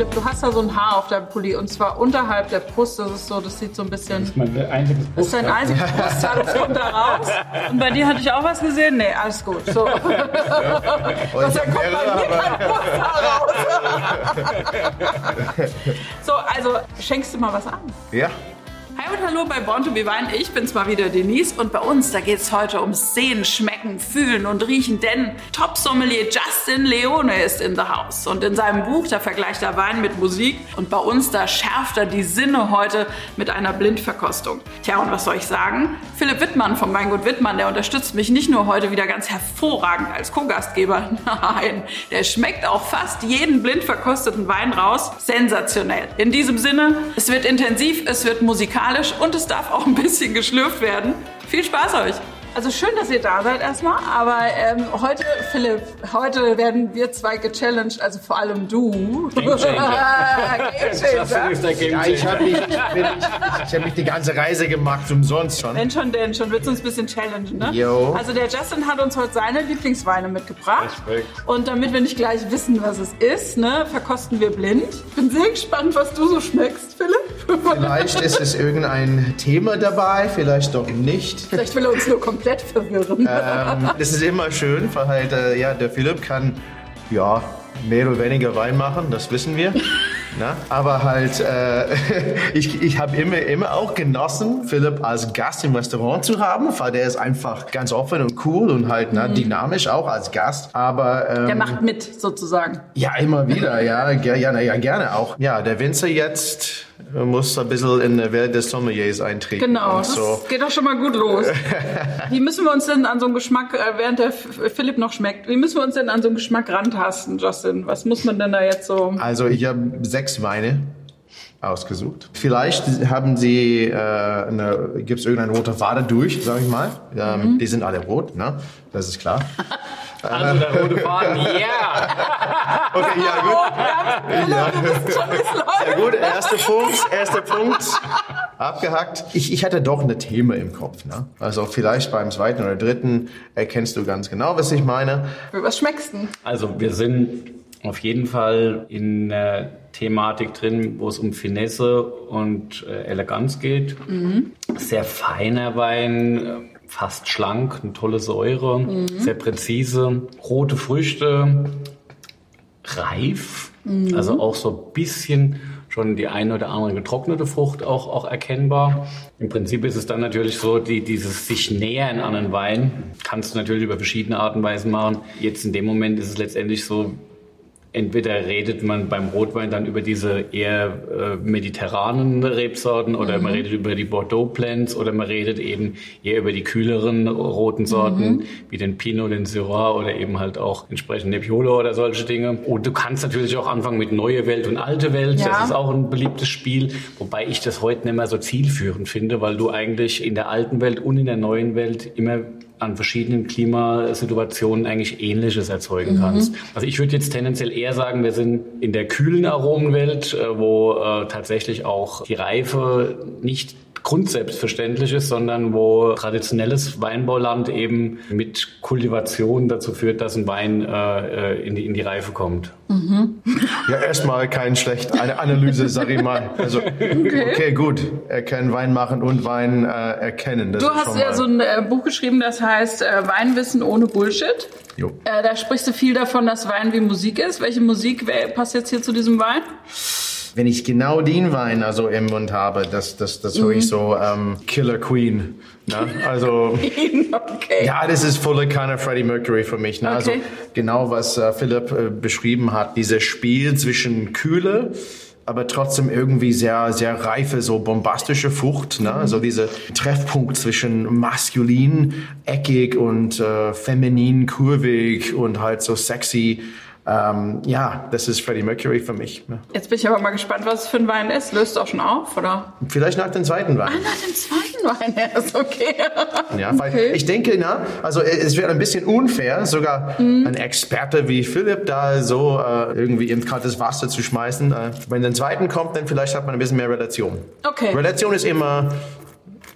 Philipp, du hast da so ein Haar auf deinem Pulli und zwar unterhalb der Brust. Das ist so, das sieht so ein bisschen. Das ist mein einziges Das ist dein Brusthaar. einziges Brusthaar, das kommt da raus. Und bei dir hatte ich auch was gesehen? Nee, alles gut. So. Und ich hab mehrere, aber so, also schenkst du mal was an. ja. Hi und hallo bei Born to be Wine. Ich bin's mal wieder, Denise. Und bei uns, da geht's heute ums Sehen, Schmecken, Fühlen und Riechen. Denn Top-Sommelier Justin Leone ist in the house. Und in seinem Buch, da vergleicht er Wein mit Musik. Und bei uns, da schärft er die Sinne heute mit einer Blindverkostung. Tja, und was soll ich sagen? Philipp Wittmann vom Weingut Wittmann, der unterstützt mich nicht nur heute wieder ganz hervorragend als Co-Gastgeber. Nein, der schmeckt auch fast jeden blind verkosteten Wein raus. Sensationell. In diesem Sinne, es wird intensiv, es wird musikalisch und es darf auch ein bisschen geschlürft werden. Viel Spaß euch! Also schön, dass ihr da seid erstmal, aber ähm, heute, Philipp, heute werden wir zwei gechallenged, also vor allem du. Game Changer. Game Das Changer. ist der Game Ja, ich habe mich, bin ich, ich hab mich die ganze Reise gemacht, umsonst schon. Wenn schon, denn schon. Willst du uns ein bisschen challengen, ne? Jo. Also der Justin hat uns heute seine Lieblingsweine mitgebracht. Respekt. Und damit wir nicht gleich wissen, was es ist, ne, verkosten wir blind. Bin sehr gespannt, was du so schmeckst, Philipp. Vielleicht ist es irgendein Thema dabei, vielleicht doch nicht. Vielleicht will er uns nur komplett verwirren. Ähm, das ist immer schön, weil halt, äh, ja, der Philipp kann, ja, mehr oder weniger Wein machen, das wissen wir. Na? Aber halt, äh, ich, ich habe immer, immer auch genossen, Philipp als Gast im Restaurant zu haben, weil der ist einfach ganz offen und cool und halt na, dynamisch auch als Gast. Aber ähm, Der macht mit, sozusagen. ja, immer wieder, ja, ja, na, ja, gerne auch. Ja, der Winzer jetzt äh, muss ein bisschen in der Welt des Sommeliers eintreten. Genau, das so. geht doch schon mal gut los. Wie müssen wir uns denn an so einen Geschmack, äh, während der F- Philipp noch schmeckt, wie müssen wir uns denn an so einen Geschmack rantasten, Justin? Was muss man denn da jetzt so... Also ich habe sechs Weine ausgesucht. Vielleicht haben Sie, äh, gibt es irgendeine rote Faden durch, sage ich mal. Ähm, Die sind alle rot, ne? Das ist klar. Also der rote Faden, yeah! Okay, ja gut. Ja. Sehr gut, erster Punkt, erster Punkt. Abgehackt. Ich, ich hatte doch ein Thema im Kopf. Ne? Also vielleicht beim zweiten oder dritten erkennst du ganz genau, was ich meine. Was schmeckst du denn? Also wir sind auf jeden Fall in der Thematik drin, wo es um Finesse und äh, Eleganz geht. Sehr feiner Wein, äh, fast schlank, eine tolle Säure, sehr präzise, rote Früchte, reif, also auch so ein bisschen schon die eine oder andere getrocknete Frucht auch, auch erkennbar. Im Prinzip ist es dann natürlich so, die, dieses sich nähern an einen Wein kannst du natürlich über verschiedene Arten und Weisen machen. Jetzt in dem Moment ist es letztendlich so, entweder redet man beim Rotwein dann über diese eher äh, mediterranen Rebsorten oder man redet über die Bordeaux Blends oder man redet eben eher über die kühleren roten Sorten wie den Pinot, den Syrah oder eben halt auch entsprechend Nebbiolo oder solche Dinge. Und du kannst natürlich auch anfangen mit neue Welt und alte Welt. Ja. Das ist auch ein beliebtes Spiel, wobei ich das heute nicht mehr so zielführend finde, weil du eigentlich in der alten Welt und in der neuen Welt immer an verschiedenen Klimasituationen eigentlich Ähnliches erzeugen kannst. Also ich würde jetzt tendenziell eher sagen, wir sind in der kühlen Aromenwelt, äh, wo äh, tatsächlich auch die Reife nicht grundselbstverständlich ist, sondern wo traditionelles Weinbauland eben mit Kultivation dazu führt, dass ein Wein äh, äh, in, die, in die Reife kommt. Ja, erstmal kein schlecht eine Analyse, sag ich mal. Also, okay, gut. Erkennen, Wein machen und Wein äh, erkennen. Das Du hast ja so ein äh, Buch geschrieben, das heißt äh, Weinwissen ohne Bullshit. Jo. Äh, da sprichst du viel davon, dass Wein wie Musik ist. Welche Musik passt jetzt hier zu diesem Wein? Wenn ich genau den Wein also im Mund habe, das, das, das höre ich so ähm, Killer Queen. Ne? Also okay. ja, das ist volle Kanne Freddie Mercury für mich. Ne? Also Okay. genau was äh, Philipp äh, beschrieben hat, dieses Spiel zwischen Kühle aber trotzdem irgendwie sehr, sehr reife, so bombastische Frucht. Ne? Also dieser Treffpunkt zwischen maskulin, eckig und äh, feminin, kurvig und halt so sexy. Ähm, ja, das ist Freddie Mercury für mich. Ne? Jetzt bin ich aber mal gespannt, was es für ein Wein ist. Löst du auch schon auf, oder? Vielleicht nach dem zweiten Wein. Nach dem zweiten Wein erst, okay. Ja, weil Okay. ich denke, na, also es wäre ein bisschen unfair, sogar Mhm. ein Experte wie Philipp da so äh, irgendwie ins kaltes Wasser zu schmeißen. Äh, wenn der zweiten kommt, dann vielleicht hat man ein bisschen mehr Relation. Okay. Relation ist immer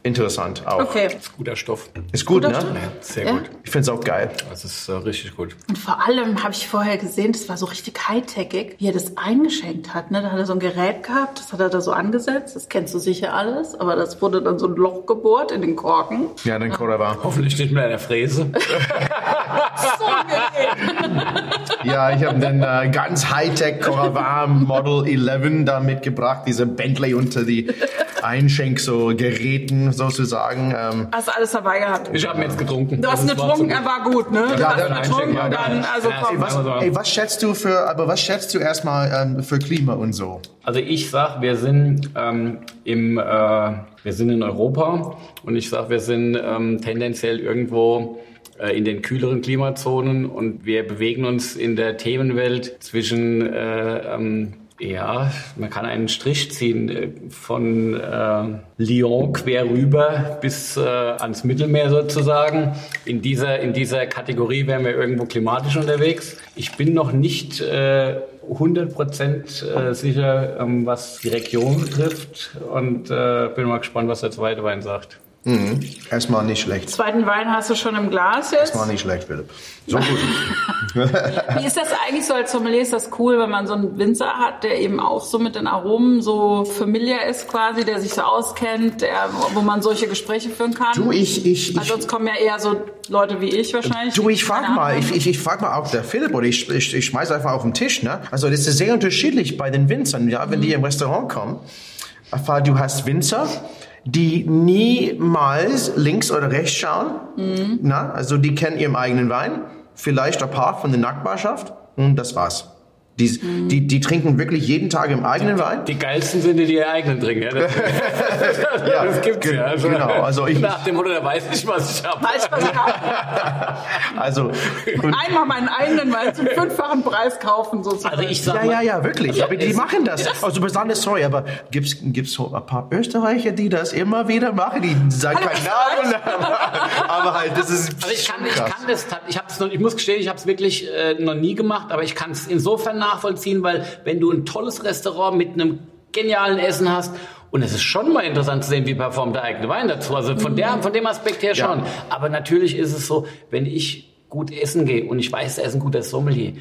interessant auch. Okay. Guter Stoff. Ist gut, Guter ne? Stoff. Sehr Ja. gut. Ich finde es auch geil. Das ist äh, richtig gut. Und vor allem habe ich vorher gesehen, das war so richtig high-techig, wie er das eingeschenkt hat. Ne? Da hat er so ein Gerät gehabt, das hat er da so angesetzt. Das kennst du sicher alles. Aber das wurde dann so ein Loch gebohrt in den Korken. Ja, den Cordova. Hoffentlich nicht mit einer Fräse. So. Ja, ich habe den äh, ganz Hightech Cordova Model 11 da mitgebracht, diese Bentley unter die Einschenk so Geräten sozusagen. Ähm, Hast alles dabei gehabt. Ich habe jetzt getrunken. Du hast getrunken, er war gut, ne? Du Ja, ihn hat getrunken ja, dann, ja. also Ja, komm. was- was, ey, was schätzt du für, aber was schätzt du erstmal ähm, für Klima und so? Also ich sag, wir sind ähm, im, äh, wir sind in Europa und ich sag, wir sind ähm, tendenziell irgendwo äh, in den kühleren Klimazonen und wir bewegen uns in der Themenwelt zwischen äh, ähm, ja, man kann einen Strich ziehen äh, von äh, Lyon quer rüber bis äh, ans Mittelmeer sozusagen. In dieser, in dieser Kategorie wären wir irgendwo klimatisch unterwegs. Ich bin noch nicht äh, 100% äh, sicher, ähm, was die Region betrifft und äh, bin mal gespannt, was der zweite Wein sagt. Erstmal nicht schlecht. Zweiten Wein hast du schon im Glas jetzt. Erstmal nicht schlecht, Philipp. So gut. Wie ist das eigentlich so als Sommelier? Ist das cool, wenn man so einen Winzer hat, der eben auch so mit den Aromen so familiar ist quasi, der sich so auskennt, der, wo man solche Gespräche führen kann? Du, ich, ich, Weil sonst kommen ja eher so Leute wie ich wahrscheinlich. Du, ich frag mal, ich, ich, ich frag mal auch der Philipp oder ich, ich, ich schmeiß einfach auf den Tisch, ne? Also das ist sehr unterschiedlich bei den Winzern, ja, wenn die im Restaurant kommen. Du hast Winzer, die niemals links oder rechts schauen, na? Also die kennen ihren eigenen Wein, vielleicht ein paar von der Nachbarschaft und das war's. Die, die, die trinken wirklich jeden Tag im eigenen Wein. Die geilsten sind die, die ihr eigenen trinken. Ja, das, Ja, das gibt's ja. Also, genau, also ich- nach dem Motto, der weiß nicht, was ich habe. Weiß, was ich hab. Also, Einmal meinen eigenen Wein zum fünffachen Preis kaufen, sozusagen. Also ich sag Ja, mal, ja, ja, wirklich. aber die machen das. Also besonders, sorry, aber gibt's gibt's so ein paar Österreicher, die das immer wieder machen? Die sagen Hallo, keinen Namen, aber, aber halt, das ist Also ich kann, ich krass. kann das, ich hab's noch, ich muss gestehen, ich habe es wirklich äh, noch nie gemacht, aber ich kann es insofern nachvollziehen, weil wenn du ein tolles Restaurant mit einem genialen Essen hast und es ist schon mal interessant zu sehen, wie performt der eigene Wein dazu. Also von der, von dem Aspekt her schon. Aber natürlich ist es so, wenn ich gut essen gehe und ich weiß, er ist ein guter Sommelier,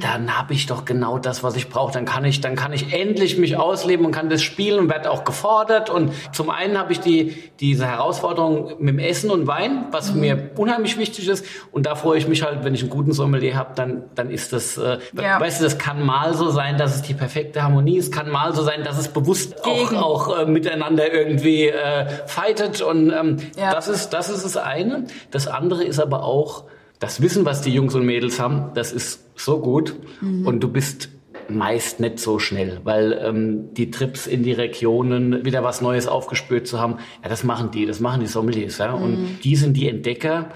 dann habe ich doch genau das, was ich brauche. Dann kann ich, dann kann ich endlich mich ausleben und kann das spielen und werde auch gefordert. Und zum einen habe ich die, diese Herausforderung mit dem Essen und Wein, was mir unheimlich wichtig ist. Und da freue ich mich halt, wenn ich einen guten Sommelier habe, dann, dann ist das, äh, Ja. weißt du, das kann mal so sein, dass es die perfekte Harmonie ist, kann mal so sein, dass es bewusst auch, Gegen. auch äh, miteinander irgendwie äh, fightet. Und ähm, Ja. das ist, das ist das eine. Das andere ist aber auch, das Wissen, was die Jungs und Mädels haben, das ist so gut und du bist meist nicht so schnell, weil ähm, die Trips in die Regionen, wieder was Neues aufgespürt zu haben, ja, das machen die, das machen die Sommeliers, ja, und die sind die Entdecker,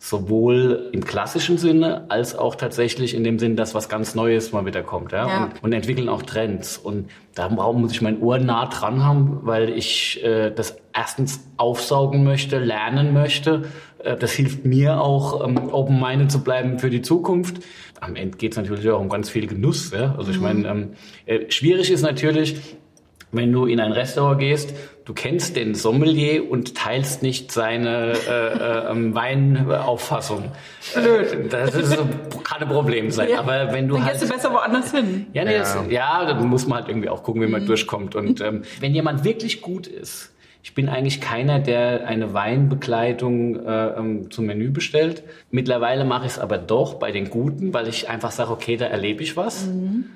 sowohl im klassischen Sinne als auch tatsächlich in dem Sinn, dass was ganz Neues mal wieder kommt, ja, Ja. Und, und entwickeln auch Trends. Und da muss ich mein Ohr nah dran haben, weil ich äh, das erstens aufsaugen möchte, lernen möchte. Äh, das hilft mir auch, ähm, open-minded zu bleiben für die Zukunft. Am Ende geht es natürlich auch um ganz viel Genuss. Ja? Also ich meine, ähm, äh, schwierig ist natürlich, wenn du in ein Restaurant gehst, du kennst den Sommelier und teilst nicht seine äh, äh, ähm, Weinauffassung. Blöd. Das ist so, kann ein Problem sein. Ja. Aber wenn du Dann halt gehst du besser woanders hin. ja, nee, Das, ja, da muss man halt irgendwie auch gucken, wie man durchkommt. Und ähm, wenn jemand wirklich gut ist, ich bin eigentlich keiner, der eine Weinbegleitung äh, ähm, zum Menü bestellt. Mittlerweile mache ich es aber doch bei den Guten, weil ich einfach sage, okay, da erlebe ich was.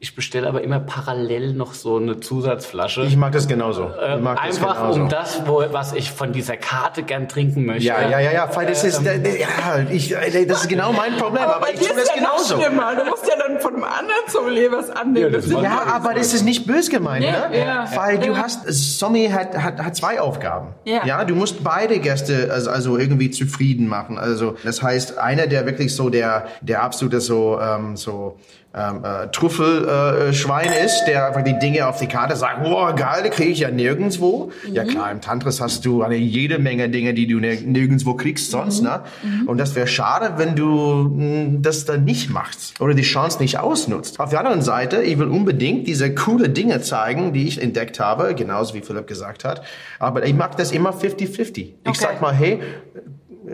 Ich bestelle aber immer parallel noch so eine Zusatzflasche. Ich mag das genauso. äh, Ich mag das einfach genauso. um das, wo, was ich von dieser Karte gern trinken möchte. Ja, ja, ja, ja, weil das ist, äh, ja, ich, äh, das ist genau mein Problem, aber, bei ich tue das ja genauso. schlimmer. Du musst ja dann von einem anderen Sommelier was annehmen. Ja, das Ja, aber das ist nicht böse gemeint, Nee, ne? ja. Weil du hast, Sommelier hat, hat, hat zwei Aufgaben. Ja. du musst beide Gäste also, also irgendwie zufrieden machen. Also das heißt, einer, der wirklich so der, der absolute so, ähm, so ähm, äh, Trüffelschwein äh, ist, der einfach die Dinge auf die Karte sagt, boah, geil, die kriege ich ja nirgendwo. Mhm. Ja klar, im Tantris hast du eine jede Menge Dinge, die du nirgendwo kriegst sonst. Mhm. Ne? Mhm. Und das wäre schade, wenn du mh, hm, das dann nicht machst oder die Chance nicht ausnutzt. Auf der anderen Seite, ich will unbedingt diese coole Dinge zeigen, die ich entdeckt habe, genauso wie Philipp gesagt hat. Aber ich mag das immer 50-50. Okay. Ich sag mal, hey,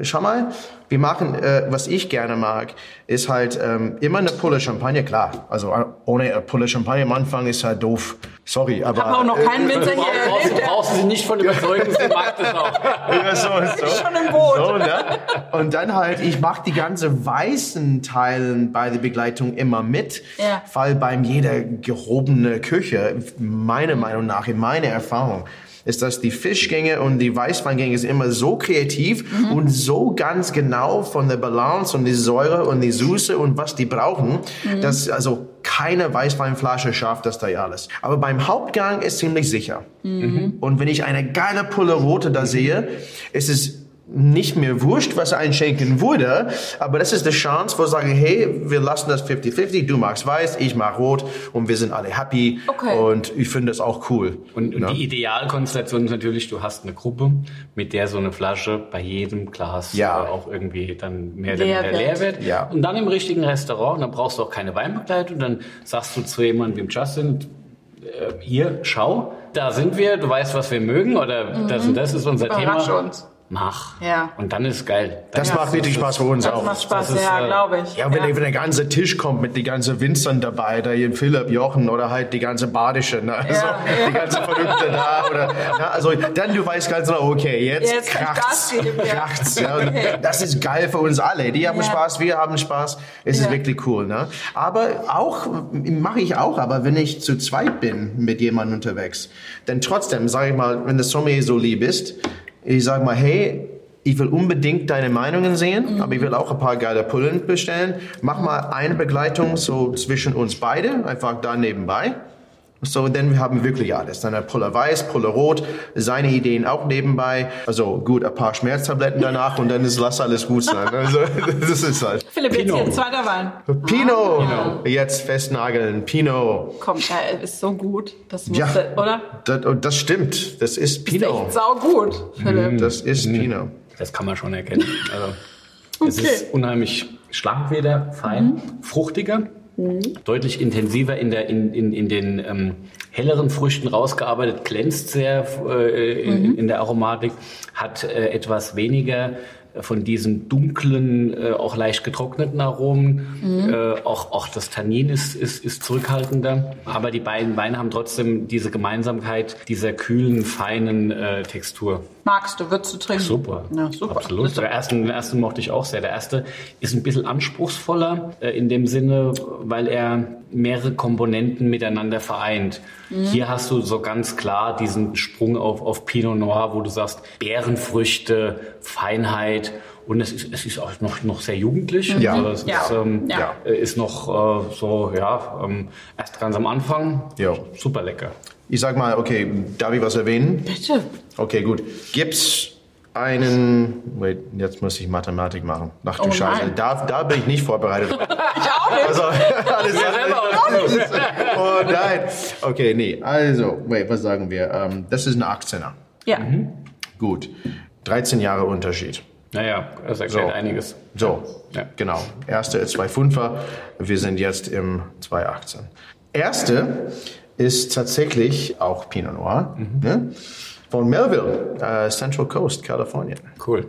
schau mal, wir machen, äh, was ich gerne mag, ist halt ähm, immer eine Pulle Champagner, klar. Also äh, ohne eine Pulle Champagner am Anfang ist halt doof. Sorry, aber... Ich habe auch noch keinen Winzer hier erlebt. Du brauchst sie nicht von überzeugen, sie mag das auch. ja, so, so. Ist schon im Boot. So, ne? Und dann halt, ich mag die ganze weißen Teilen bei der Begleitung immer mit, ja. weil beim jeder gehobene Küche, meiner Meinung nach, in meiner Erfahrung, ist, dass die Fischgänge und die Weißweingänge ist immer so kreativ mhm. und so ganz genau von der Balance und die Säure und die Süße und was die brauchen, mhm. dass also keine Weißweinflasche schafft das da alles. Aber beim Hauptgang ist ziemlich sicher. Mhm. Und wenn ich eine geile Pulle Rote da sehe, ist es nicht mehr wurscht, was er einschenken würde, aber das ist die Chance, wo wir sagen, hey, wir lassen das 50-50, du magst weiß, ich mag rot und wir sind alle happy okay. und ich finde das auch cool. Und, und die Idealkonstellation ist natürlich, du hast eine Gruppe, mit der so eine Flasche bei jedem Glas ja. äh, auch irgendwie dann mehr oder weniger leer wird. Ja. Und dann im richtigen Restaurant, dann brauchst du auch keine Weinbegleitung, dann sagst du zu jemandem wie Justin, äh, hier, schau, da sind wir, du weißt, was wir mögen oder mhm. das und das ist unser Überrasch Thema. Uns mach. Ja. Und dann ist geil. Dann das ja, macht richtig Spaß für uns das auch. Macht Spaß, das ja, äh, glaube ich. Ja, wenn, ja. wenn der ganze Tisch kommt mit die ganzen Winzern dabei, da hier Philipp, Jochen oder halt die ganze Badische, ne? Also, ja, die ganze Verrückte da oder, na, also dann du weißt ganz genau, okay, jetzt, jetzt kracht's, geben, kracht's, ja. Okay. Das ist geil für uns alle. Die haben Spaß, wir haben Spaß. Es ist wirklich cool, ne? Aber auch, mache ich auch, aber wenn ich zu zweit bin mit jemandem unterwegs, dann trotzdem, sage ich mal, wenn das Sommelier so lieb ist, ich sage mal, hey, ich will unbedingt deine Meinungen sehen, mhm. aber ich will auch ein paar geile Pullen bestellen. Mach mal eine Begleitung so zwischen uns beide, einfach da nebenbei. So, denn wir haben wirklich alles. Dann Pulle weiß, Pulle rot, seine Ideen auch nebenbei. Also gut, ein paar Schmerztabletten danach und dann ist lass alles gut sein. Also, das ist halt. Philipp, jetzt hier, zweiter Wein. Pinot. Ah. Jetzt festnageln. Pinot. Komm, er ist so gut. Das musste, ja, oder? Das, das stimmt. Das ist Pinot. Das ist echt saugut, Philipp. Das ist mhm. Pinot. Das kann man schon erkennen. Also, okay. Es ist unheimlich schlank wieder, fein, mhm. fruchtiger. Mhm. Deutlich intensiver in, der, in, in, in den ähm, helleren Früchten rausgearbeitet, glänzt sehr äh, in, mhm. in, der Aromatik, hat äh, etwas weniger von diesen dunklen, äh, auch leicht getrockneten Aromen. Mhm. Äh, auch, auch das Tannin ist, ist, ist zurückhaltender. Aber die beiden Weine haben trotzdem diese Gemeinsamkeit dieser kühlen, feinen äh, Textur. Magst du, würdest du trinken? Super. Ja, super. Absolut. Der ersten, den ersten mochte ich auch sehr. Der erste ist ein bisschen anspruchsvoller äh, in dem Sinne, weil er mehrere Komponenten miteinander vereint. Mhm. Hier hast du so ganz klar diesen Sprung auf, auf Pinot Noir, wo du sagst, Beerenfrüchte, Feinheit und es ist, es ist auch noch, noch sehr jugendlich. Ja. Also es ja. Ist, ähm, ja. ist noch äh, so, ja, ähm, erst ganz am Anfang. Ja. Super lecker. Ich sag mal, okay, darf ich was erwähnen? Bitte. Okay, gut. Gibt's einen, wait, jetzt muss ich Mathematik machen. Ach du oh Scheiße, da, da bin ich nicht vorbereitet. ich auch nicht. Also, alles, alles, oh nein. Okay, nee, also, wait, was sagen wir? Um, ähm, das ist eine 18er. Ja. Mhm. Gut. 13 Jahre Unterschied. Naja, das erklärt so. einiges. So, ja. genau. Erste ist 2,5er. Wir sind jetzt im 2,18. Erste ist tatsächlich auch Pinot Noir. Mhm. Ne? Von Melville, uh, Central Coast, Kalifornien. Cool.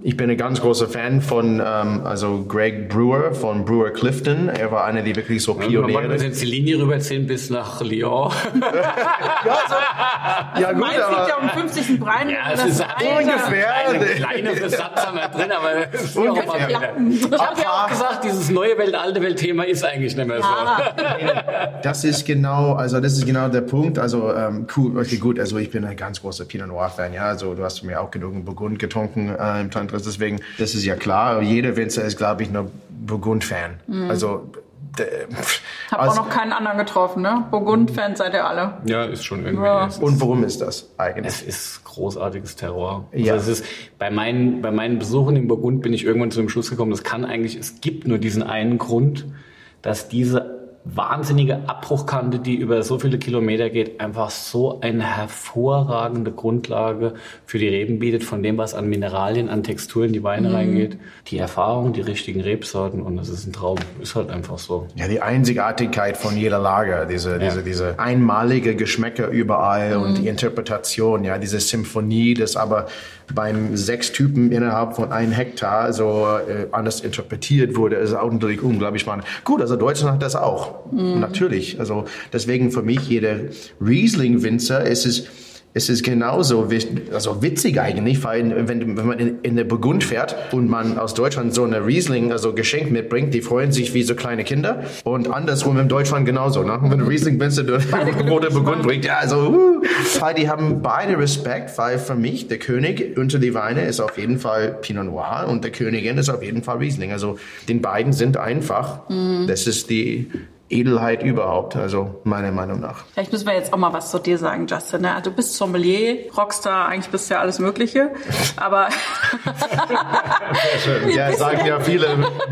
Ich bin ein ganz großer Fan von ähm, also Greg Brewer von Brewer Clifton. Er war einer, die wirklich so Pioniere. Wir jetzt die Linie rüberziehen bis nach Lyon. ja, so, ja gut, aber liegt ja um 50. Brein. Ja, es ist ungefähr eine kleine Besatz haben wir drin, aber es ist ungefähr. Ich habe ja auch gesagt, dieses neue Welt, alte Welt Thema ist eigentlich nicht mehr so. das ist genau, also das ist genau der Punkt. Also ähm, cool, okay, gut. Also ich bin ein ganz großer Pinot Noir Fan. Ja, also du hast mir auch genug Burgund getrunken äh, im anderes. Deswegen, das ist ja klar. Jeder Winzer ist, glaube ich, ein Burgund-Fan. Mhm. Also hab also, auch noch keinen anderen getroffen, ne? Burgund-Fans seid ihr alle. Ja, ist schon irgendwie. Ja. Und warum ist das eigentlich? Es ist großartiges Terror. Ja. Also es ist, bei meinen, bei meinen Besuchen in Burgund bin ich irgendwann zu dem Schluss gekommen, das kann eigentlich, es gibt nur diesen einen Grund, dass diese wahnsinnige Abbruchkante, die über so viele Kilometer geht, einfach so eine hervorragende Grundlage für die Reben bietet, von dem, was an Mineralien, an Texturen in die Weine mhm. reingeht. Die Erfahrung, die richtigen Rebsorten und das ist ein Traum. Ist halt einfach so. Ja, die Einzigartigkeit von jeder Lager, diese, ja. diese, diese einmalige Geschmäcker überall mhm. und die Interpretation, ja, diese Symphonie, das aber beim sechs Typen innerhalb von einem Hektar so äh, anders interpretiert wurde, ist auch natürlich unglaublich spannend. Gut, also Deutschland hat das auch. Mhm. Natürlich. Also deswegen für mich jeder Riesling-Winzer ist es es ist genauso also witzig eigentlich, weil wenn, wenn man in, in der Burgund fährt und man aus Deutschland so eine Riesling, also Geschenk mitbringt, die freuen sich wie so kleine Kinder und andersrum in Deutschland genauso. Ne? Wenn du Riesling bist, du rote Burgund bringt, ja, also, uh, weil die haben beide Respekt, weil für mich der König unter die Weine ist auf jeden Fall Pinot Noir und der Königin ist auf jeden Fall Riesling. Also den beiden sind einfach, mhm. das ist die Edelheit überhaupt, also meiner Meinung nach. Vielleicht müssen wir jetzt auch mal was zu dir sagen, Justin. Ne? Also du bist Sommelier, Rockstar, eigentlich bist du ja alles Mögliche, aber... ja, sagen ja viele,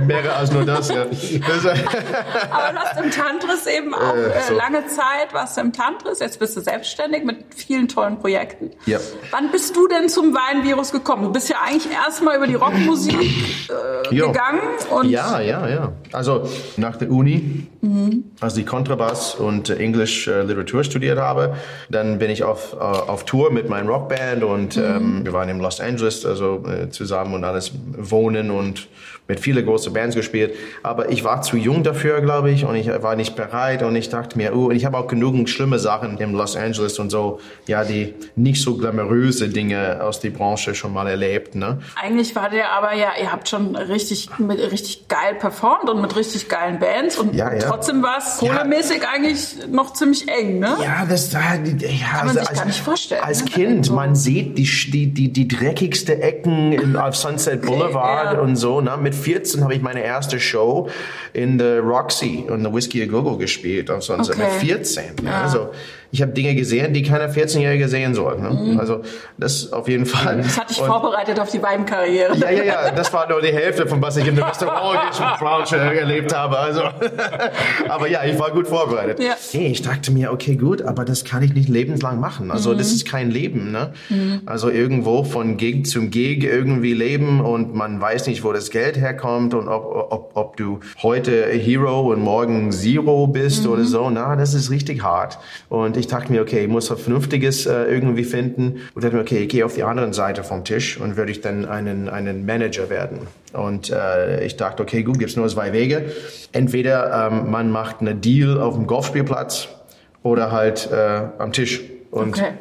mehr als nur das. Ja. aber du hast im Tantris eben auch äh, so. lange Zeit, warst du im Tantris, jetzt bist du selbstständig mit vielen tollen Projekten. Ja. Wann bist du denn zum Weinvirus gekommen? Du bist ja eigentlich erstmal über die Rockmusik äh, gegangen. Und ja, ja, ja. Also nach der Uni mhm als ich Kontrabass und Englisch äh, Literatur studiert habe, dann bin ich auf, äh, auf Tour mit meinem Rockband und mhm. ähm, wir waren in Los Angeles also äh, zusammen und alles wohnen und mit viele große Bands gespielt. Aber ich war zu jung dafür, glaube ich, und ich war nicht bereit und ich dachte mir, oh, und ich habe auch genügend schlimme Sachen in Los Angeles und so, ja, die nicht so glamouröse Dinge aus der Branche schon mal erlebt. Ne? Eigentlich war der aber ja, ihr habt schon richtig, mit, richtig geil performt und mit richtig geilen Bands und ja, ja. trotzdem war es kohlemäßig ja. eigentlich noch ziemlich eng, ne? Ja, das da, ja, kann man also, sich gar nicht vorstellen. Als ne? Kind, so. man sieht die, die, die, die dreckigste Ecken in, auf Sunset Boulevard okay, und so, ne? Mit 14 habe ich meine erste Show in der Roxy und der Whiskey a Go Go gespielt Sunset okay. mit 14. Ja. Also ich habe Dinge gesehen, die keiner 14-Jährige sehen soll. Ne? Mhm. Also das auf jeden Fall. Das hat dich und, vorbereitet auf die Weinkarriere. Ja, ja, ja. Das war nur die Hälfte von was ich in der Restaurantbranche erlebt habe. Also, aber ja, ich war gut vorbereitet. Ja. Hey, ich dachte mir, okay, gut, aber das kann ich nicht lebenslang machen. Also mhm. das ist kein Leben. Ne? Mhm. Also irgendwo von Gig zum Gig irgendwie leben und man weiß nicht, wo das Geld herkommt und ob, ob, ob du heute Hero und morgen Zero bist oder mhm. so. Na, das ist richtig hart. Und ich dachte mir, okay, ich muss was Vernünftiges äh, irgendwie finden. Und dachte mir, okay, ich gehe auf die andere Seite vom Tisch und würde ich dann einen, einen Manager werden. Und äh, ich dachte, okay, gut, gibt's nur zwei Wege. Entweder ähm, man macht eine Deal auf dem Golfspielplatz oder halt äh, am Tisch. Und okay.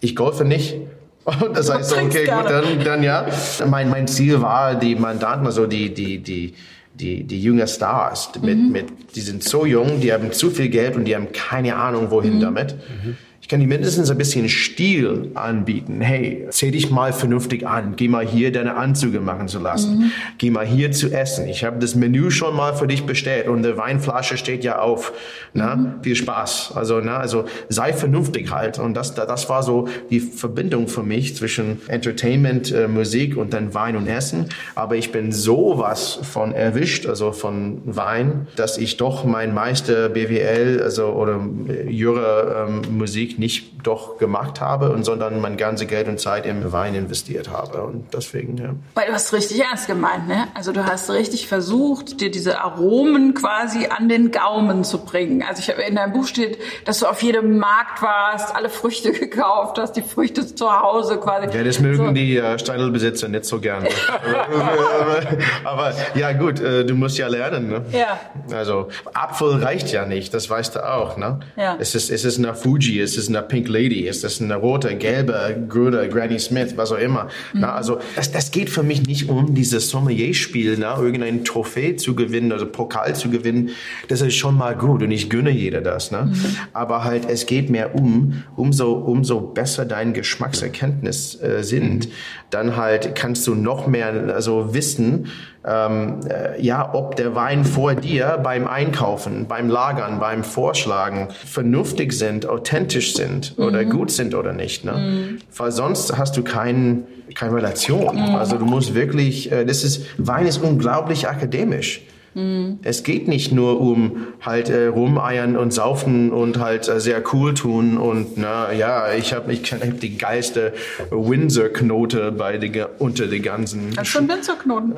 ich golfe nicht. Und das heißt, okay, gut, dann, dann ja. Mein, mein Ziel war, die Mandanten, also die, die, die, die, die jünger Stars, mit, mhm. mit, die sind so jung, die haben zu viel Geld und die haben keine Ahnung, wohin mhm. damit. Mhm. Ich kann dir mindestens ein bisschen Stil anbieten. Hey, zieh dich mal vernünftig an. Geh mal hier deine Anzüge machen zu lassen. Mhm. Geh mal hier zu essen. Ich habe das Menü schon mal für dich bestellt und die Weinflasche steht ja auf. Na, mhm. viel Spaß. Also, na, also sei vernünftig halt. Und das, das war so die Verbindung für mich zwischen Entertainment, äh, Musik und dann Wein und Essen. Aber ich bin sowas von erwischt, also von Wein, dass ich doch mein Meister BWL, also oder äh, Jura ähm, Musik nicht doch gemacht habe, und sondern mein ganze Geld und Zeit im Wein investiert habe. Und deswegen, ja. Weil du hast richtig ernst gemeint, ne? Also du hast richtig versucht, dir diese Aromen quasi an den Gaumen zu bringen. Also ich habe in deinem Buch steht, dass du auf jedem Markt warst, alle Früchte gekauft hast, die Früchte zu Hause quasi. Ja, das mögen so. die äh, Steinelbesitzer nicht so gerne. aber, ja gut, äh, du musst ja lernen. Ne? Ja. Also Apfel reicht ja nicht, das weißt du auch. Ne? Ja. Es ist es ist eine Fuji, es ist es eine Pink Lady? Ist das eine rote, gelbe, grüne Granny Smith, was auch immer? Mhm. Na, also das, das geht für mich nicht um dieses Sommelier-Spiel, na, irgendein Trophäe zu gewinnen oder Pokal zu gewinnen. Das ist schon mal gut und ich gönne jeder das. Ne? Mhm. Aber halt, es geht mehr um, umso, umso besser dein Geschmackserkenntnis äh, sind, mhm. dann halt kannst du noch mehr also wissen, ähm, äh, ja, ob der Wein vor dir beim Einkaufen, beim Lagern, beim Vorschlagen vernünftig sind, authentisch sind oder mhm. gut sind oder nicht. Ne? Mhm. Weil sonst hast du keinen keine Relation. Mhm. Also du musst wirklich, äh, das ist, Wein ist unglaublich akademisch. Mhm. Es geht nicht nur um halt äh, rumeiern und saufen und halt äh, sehr cool tun und na ja, ich habe ich hab die geilste Windsor-Knote bei die, unter die ganzen. Das ist schon Windsor-Knoten.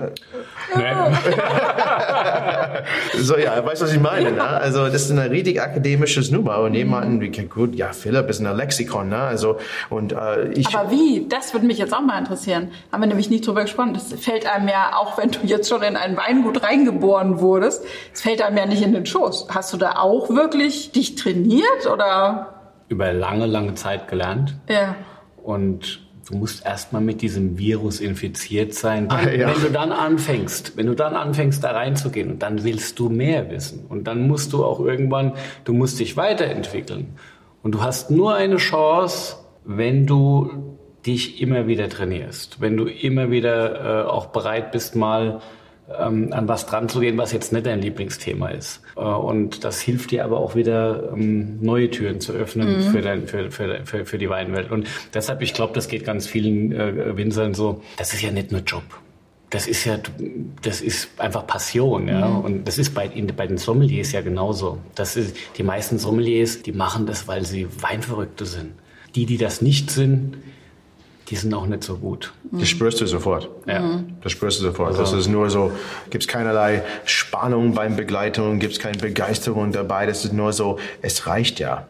Ja. so ja, weißt du, was ich meine? Ne? Also das ist eine richtig akademisches Nummer und jemanden wie gut, ja, Philipp ist ein Lexikon, ne? Also und äh, ich. Aber wie? Das würde mich jetzt auch mal interessieren. Haben wir nämlich nicht drüber gesprochen. Das fällt einem ja, auch wenn du jetzt schon in ein Weingut reingeboren wurdest, es fällt einem ja nicht in den Schoß. Hast du da auch wirklich dich trainiert oder? Über lange, lange Zeit gelernt. Ja. Und du musst erstmal mit diesem Virus infiziert sein. Dann, Ah, ja. Wenn du dann anfängst, wenn du dann anfängst, da reinzugehen, dann willst du mehr wissen. Und dann musst du auch irgendwann, du musst dich weiterentwickeln. Und du hast nur eine Chance, wenn du dich immer wieder trainierst, wenn du immer wieder äh, auch bereit bist, mal ähm, an was dran zu gehen, was jetzt nicht dein Lieblingsthema ist. Äh, und das hilft dir aber auch wieder, ähm, neue Türen zu öffnen für, dein, für, für, für, für die Weinwelt. Und deshalb, ich glaube, das geht ganz vielen äh, Winzern so, das ist ja nicht nur Job. Das ist ja, das ist einfach Passion, ja. Und das ist bei, bei den Sommeliers ja genauso. Das ist, die meisten Sommeliers, die machen das, weil sie Weinverrückte sind. Die, die das nicht sind, die sind auch nicht so gut. Das spürst du sofort. Ja. Das spürst du sofort. Das ist nur so, gibt es keinerlei Spannung beim Begleitung, gibt es keine Begeisterung dabei. Das ist nur so, es reicht ja.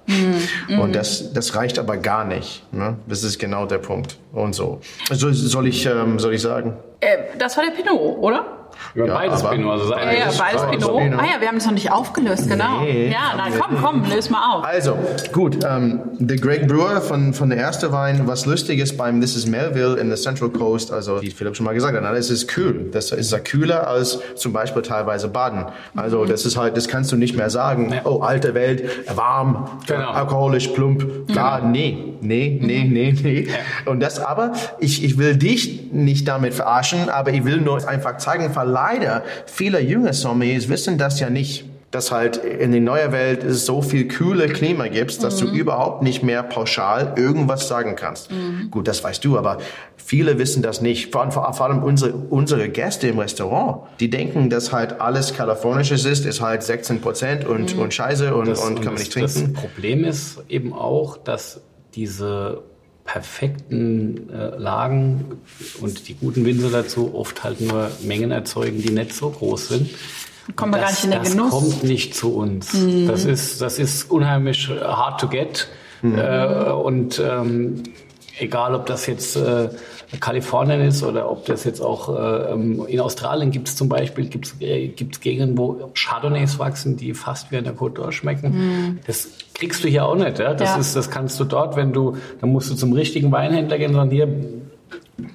Und das, das reicht aber gar nicht. Ne? Das ist genau der Punkt. Und so. Also soll ich, ähm, soll ich sagen? Äh, das war der Pinot, oder? Über Ja, beides aber- Pinot. Also Ja, ja, Beides, Pinot. Pinot. Ah ja, wir haben das noch nicht aufgelöst, genau. Nee, ja, na komm, komm, löse mal auf. Also, gut, ähm, der Greg Brewer von, von der erste Wein, was lustig ist beim This is Melville in the Central Coast, also wie Philipp schon mal gesagt hat, na, das ist kühl. Das ist ja kühler als zum Beispiel teilweise Baden. Also das ist halt, das kannst du nicht mehr sagen, oh, alte Welt, warm, Genau. alkoholisch, plump. Klar, nee, nee, nee, nee, nee. Und das aber, ich, ich will dich nicht damit verarschen, aber ich will nur einfach zeigen, leider viele junge Sommeliers wissen das ja nicht dass halt in der neuen Welt es so viel kühle Klima gibt, dass du überhaupt nicht mehr pauschal irgendwas sagen kannst. Gut, das weißt du, aber viele wissen das nicht. Vor allem, vor allem unsere, unsere Gäste im Restaurant, die denken, dass halt alles Kalifornisches ist, ist halt 16 Prozent und, und Scheiße und, Das- und kann man nicht trinken. Das Problem ist eben auch, dass diese perfekten äh, Lagen und die guten Winzer dazu oft halt nur Mengen erzeugen, die nicht so groß sind. Kommen wir gar das, nicht in den das Genuss. kommt nicht zu uns. Das ist das ist unheimlich hard to get äh, und ähm, egal ob das jetzt äh, Kalifornien ist oder ob das jetzt auch äh, ähm, in Australien gibt es zum Beispiel gibt's, äh, gibt's Gegenden, wo Chardonnays wachsen, die fast wie der Côte d'Or schmecken. Das kriegst du hier auch nicht. Ja? Das Ja. ist das kannst du dort, wenn du dann musst du zum richtigen Weinhändler gehen und sagen hier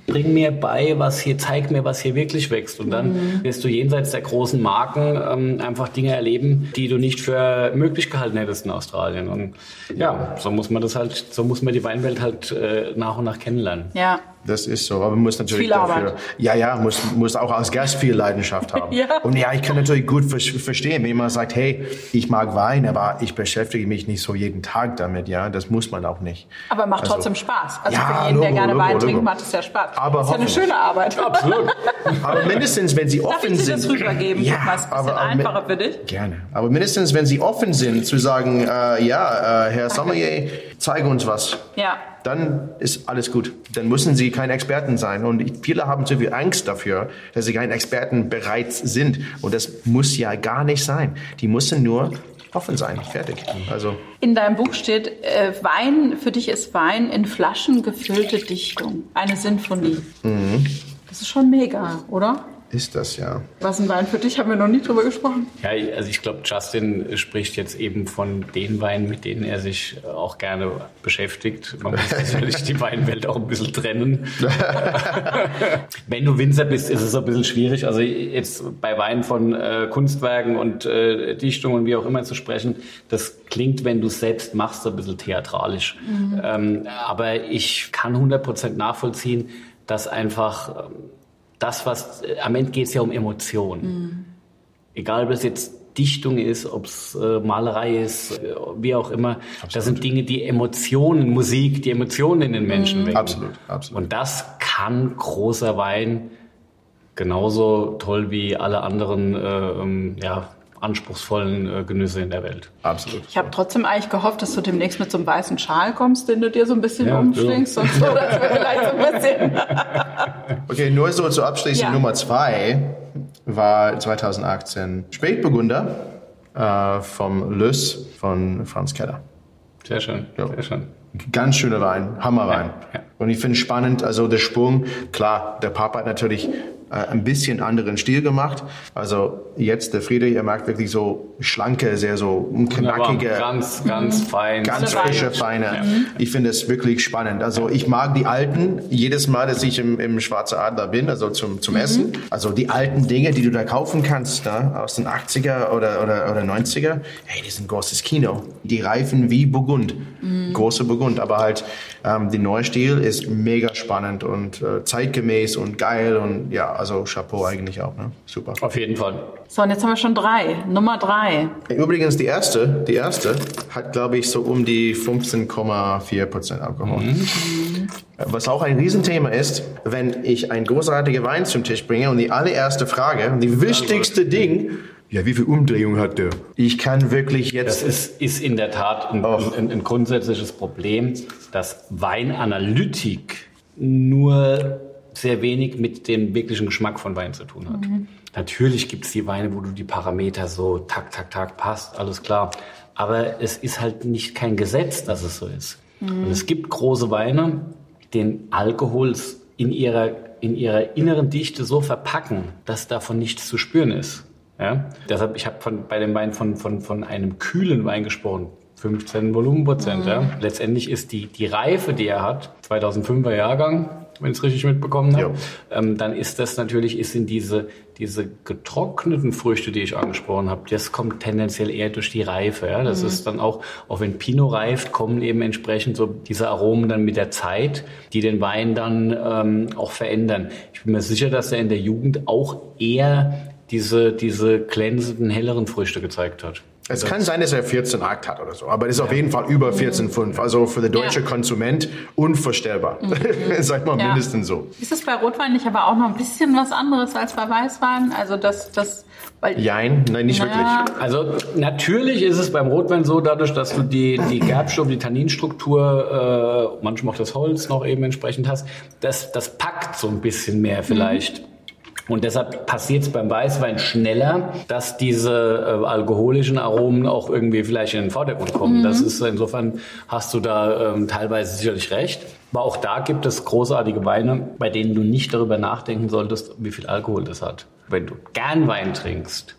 bring mir bei, was hier, zeig mir, was hier wirklich wächst. Und dann wirst du jenseits der großen Marken ähm, einfach Dinge erleben, die du nicht für möglich gehalten hättest in Australien. Und ja, so muss man das halt, so muss man die Weinwelt halt äh, nach und nach kennenlernen. Ja. Das ist so, aber man muss natürlich Viel dafür, Arbeit. ja, ja, muss, muss auch als Gast viel Leidenschaft haben. Ja. Und ja, ich kann natürlich gut ver verstehen, wenn jemand sagt, hey, ich mag Wein, aber ich beschäftige mich nicht so jeden Tag damit, ja, das muss man auch nicht. Aber macht Also- trotzdem Spaß. Also Ja, für jeden, der Logo, gerne Logo, Wein Logo. trinkt, macht es ja Spaß. Aber ist ja eine schöne Arbeit. Absolut. Aber mindestens, wenn sie Darf offen ich dir sind. das rübergeben? Ja, ist ein aber- mit- einfacher für dich. Gerne. Aber mindestens, wenn sie offen sind, zu sagen, äh, ja, äh, Herr Sommelier, zeige uns was. Ja. Dann ist alles gut. Dann müssen sie kein Experten sein. Und viele haben zu viel Angst dafür, dass sie kein Experten bereits sind. Und das muss ja gar nicht sein. Die müssen nur offen sein. Fertig. Also, In deinem Buch steht, äh, Wein, für dich ist Wein in Flaschen gefüllte Dichtung. Eine Sinfonie. Mhm. Das ist schon mega, oder? Ist das ja. Was ist ein Wein für dich? Haben wir noch nie drüber gesprochen. Ja, also ich glaube, Justin spricht jetzt eben von den Weinen, mit denen er sich auch gerne beschäftigt. Man muss natürlich die Weinwelt auch ein bisschen trennen. Wenn du Winzer bist, ist es ein bisschen schwierig. Also jetzt bei Weinen von äh, Kunstwerken und äh, Dichtungen, wie auch immer zu sprechen, das klingt, wenn du es selbst machst, ein bisschen theatralisch. Ähm, aber ich kann 100% nachvollziehen, dass einfach ähm, das, was am Ende geht es ja um Emotionen. Egal, ob es jetzt Dichtung ist, ob es äh, Malerei ist, äh, wie auch immer. Das sind Dinge, die Emotionen, Musik, die Emotionen in den Menschen wecken. Absolut, absolut. Und das kann großer Wein genauso toll wie alle anderen äh, ähm, ja, anspruchsvollen äh, Genüsse in der Welt. Absolut. Ich habe trotzdem eigentlich gehofft, dass du demnächst mit so einem weißen Schal kommst, den du dir so ein bisschen ja, umschlingst und so, dass wir vielleicht so ein bisschen. okay, nur so zu abschließen. Ja. Nummer zwei war 2018 Spätburgunder äh, vom Lös von Franz Keller. Sehr schön, ja. sehr schön. Ganz schöner Wein, Hammerwein. Ja, ja. Und ich finde spannend, also der Sprung, klar, der Papa hat natürlich ein bisschen anderen Stil gemacht. Also jetzt der Friedrich, er mag wirklich so schlanke, sehr so knackige, ganz, ganz fein, ganz frische, feine. Ja. Ich finde es wirklich spannend. Also ich mag die alten. Jedes Mal, dass ich im, im Schwarze Adler bin, also zum, zum mhm. Essen, also die alten Dinge, die du da kaufen kannst, ne, aus den 80er oder, oder, oder 90er, hey, die sind großes Kino. Die reifen wie Burgund, mhm. große Burgund, aber halt ähm, der neue Stil ist mega spannend und äh, zeitgemäß und geil und ja, also Chapeau eigentlich auch. Ne? Super. Auf jeden Fall. So, und jetzt haben wir schon drei. Nummer drei. Übrigens, die erste, die erste hat, glaube ich, so um die 15,4 Prozent Alkohol. Mhm. Was auch ein Riesenthema ist, wenn ich ein großartiger Wein zum Tisch bringe und die allererste Frage, die wichtigste Ding, ja, wie viel Umdrehung hat der? Ich kann wirklich jetzt. Das ist, ist in der Tat ein, ein, ein grundsätzliches Problem, dass Weinanalytik nur sehr wenig mit dem wirklichen Geschmack von Wein zu tun hat. Mhm. Natürlich gibt es die Weine, wo du die Parameter so tak, tak, tak passt, alles klar. Aber es ist halt nicht kein Gesetz, dass es so ist. Mhm. Und es gibt große Weine, den Alkohol in ihrer, in ihrer inneren Dichte so verpacken, dass davon nichts zu spüren ist. Ja? Deshalb, ich habe bei dem Wein von, von, von einem kühlen Wein gesprochen. 15 Volumenprozent. Mhm. Ja. Letztendlich ist die, die Reife, die er hat, 2005er Jahrgang, wenn ich es richtig mitbekommen habe, ähm, dann ist das natürlich, ist in diese, diese getrockneten Früchte, die ich angesprochen habe, das kommt tendenziell eher durch die Reife. Ja. Das mhm. ist dann auch, auch wenn Pinot reift, kommen eben entsprechend so diese Aromen dann mit der Zeit, die den Wein dann ähm, auch verändern. Ich bin mir sicher, dass er in der Jugend auch eher diese, diese glänzenden, helleren Früchte gezeigt hat. Es kann sein, dass er 14,8 hat oder so, aber es ist ja. auf jeden Fall über 14,5. Also für den deutschen ja. Konsument unvorstellbar. Mhm. Sag mal ja. mindestens so. Ist es bei Rotwein nicht aber auch noch ein bisschen was anderes als bei Weißwein? Also das, das weil Jein, nein, nicht naja. wirklich. Also natürlich ist es beim Rotwein so, dadurch, dass du die, die Gerbstoff, die Tanninstruktur, äh, manchmal auch das Holz noch eben entsprechend hast, das, das packt so ein bisschen mehr vielleicht. Mhm. Und deshalb passiert es beim Weißwein schneller, dass diese äh, alkoholischen Aromen auch irgendwie vielleicht in den Vordergrund kommen. Mhm. Das ist insofern hast du da ähm, teilweise sicherlich recht. Aber auch da gibt es großartige Weine, bei denen du nicht darüber nachdenken solltest, wie viel Alkohol das hat. Wenn du gern Wein trinkst,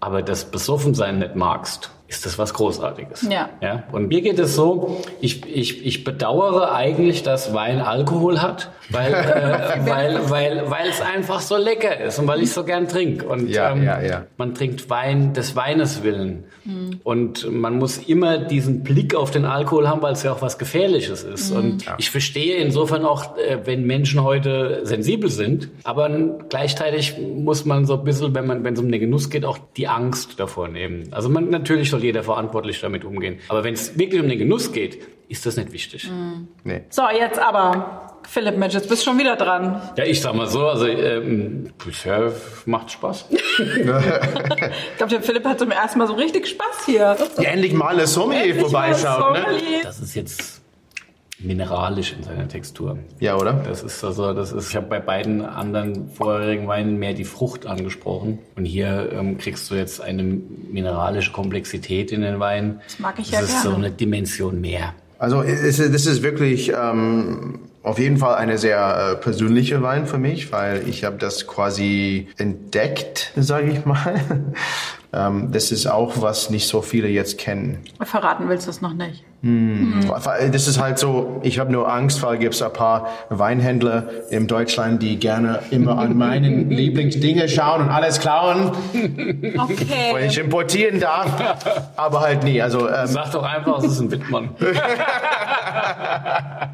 aber das Besoffensein nicht magst, ist das was Großartiges. Ja. ja? Und mir geht es so, ich, ich, ich bedauere eigentlich, dass Wein Alkohol hat, weil, äh, weil, weil, weil es einfach so lecker ist und weil ich so gern trinke. Und ja, ähm, ja, ja. man trinkt Wein des Weines willen. Mhm. Und man muss immer diesen Blick auf den Alkohol haben, weil es ja auch was Gefährliches ist. Mhm. Und ja. ich verstehe insofern auch, äh, wenn Menschen heute sensibel sind, aber gleichzeitig muss man so ein bisschen, wenn man, wenn es um den Genuss geht, auch die Angst davor nehmen. Also man natürlich soll jeder verantwortlich damit umgehen. Aber wenn es wirklich um den Genuss geht, ist das nicht wichtig. Mhm. Nee. So, jetzt aber Philipp Mensch, jetzt bist du schon wieder dran. Ja, ich sag mal so, also ähm, bisher macht Spaß. ich glaube, der Philipp hat zum ersten Mal so richtig Spaß hier. Ja, endlich mal eine Sommelier vorbeischaut. Ne? Das ist jetzt mineralisch in seiner Textur. Ja, oder? Das ist also, das ist, ich habe bei beiden anderen vorherigen Weinen mehr die Frucht angesprochen. Und hier ähm, kriegst du jetzt eine mineralische Komplexität in den Wein. Das mag ich das ja ist so eine Dimension mehr. Also das ist wirklich ähm, auf jeden Fall eine sehr äh, persönliche Wein für mich, weil ich habe das quasi entdeckt, sage ich mal. ähm, das ist auch, was nicht so viele jetzt kennen. Verraten willst du es noch nicht? Hm. Das ist halt so, ich habe nur Angst, weil gibt es ein paar Weinhändler in Deutschland, die gerne immer an meinen Lieblingsdinge schauen und alles klauen. Okay. Und ich importieren darf, aber halt nie. Also, ähm, Sag doch einfach, es ist ein Wittmann.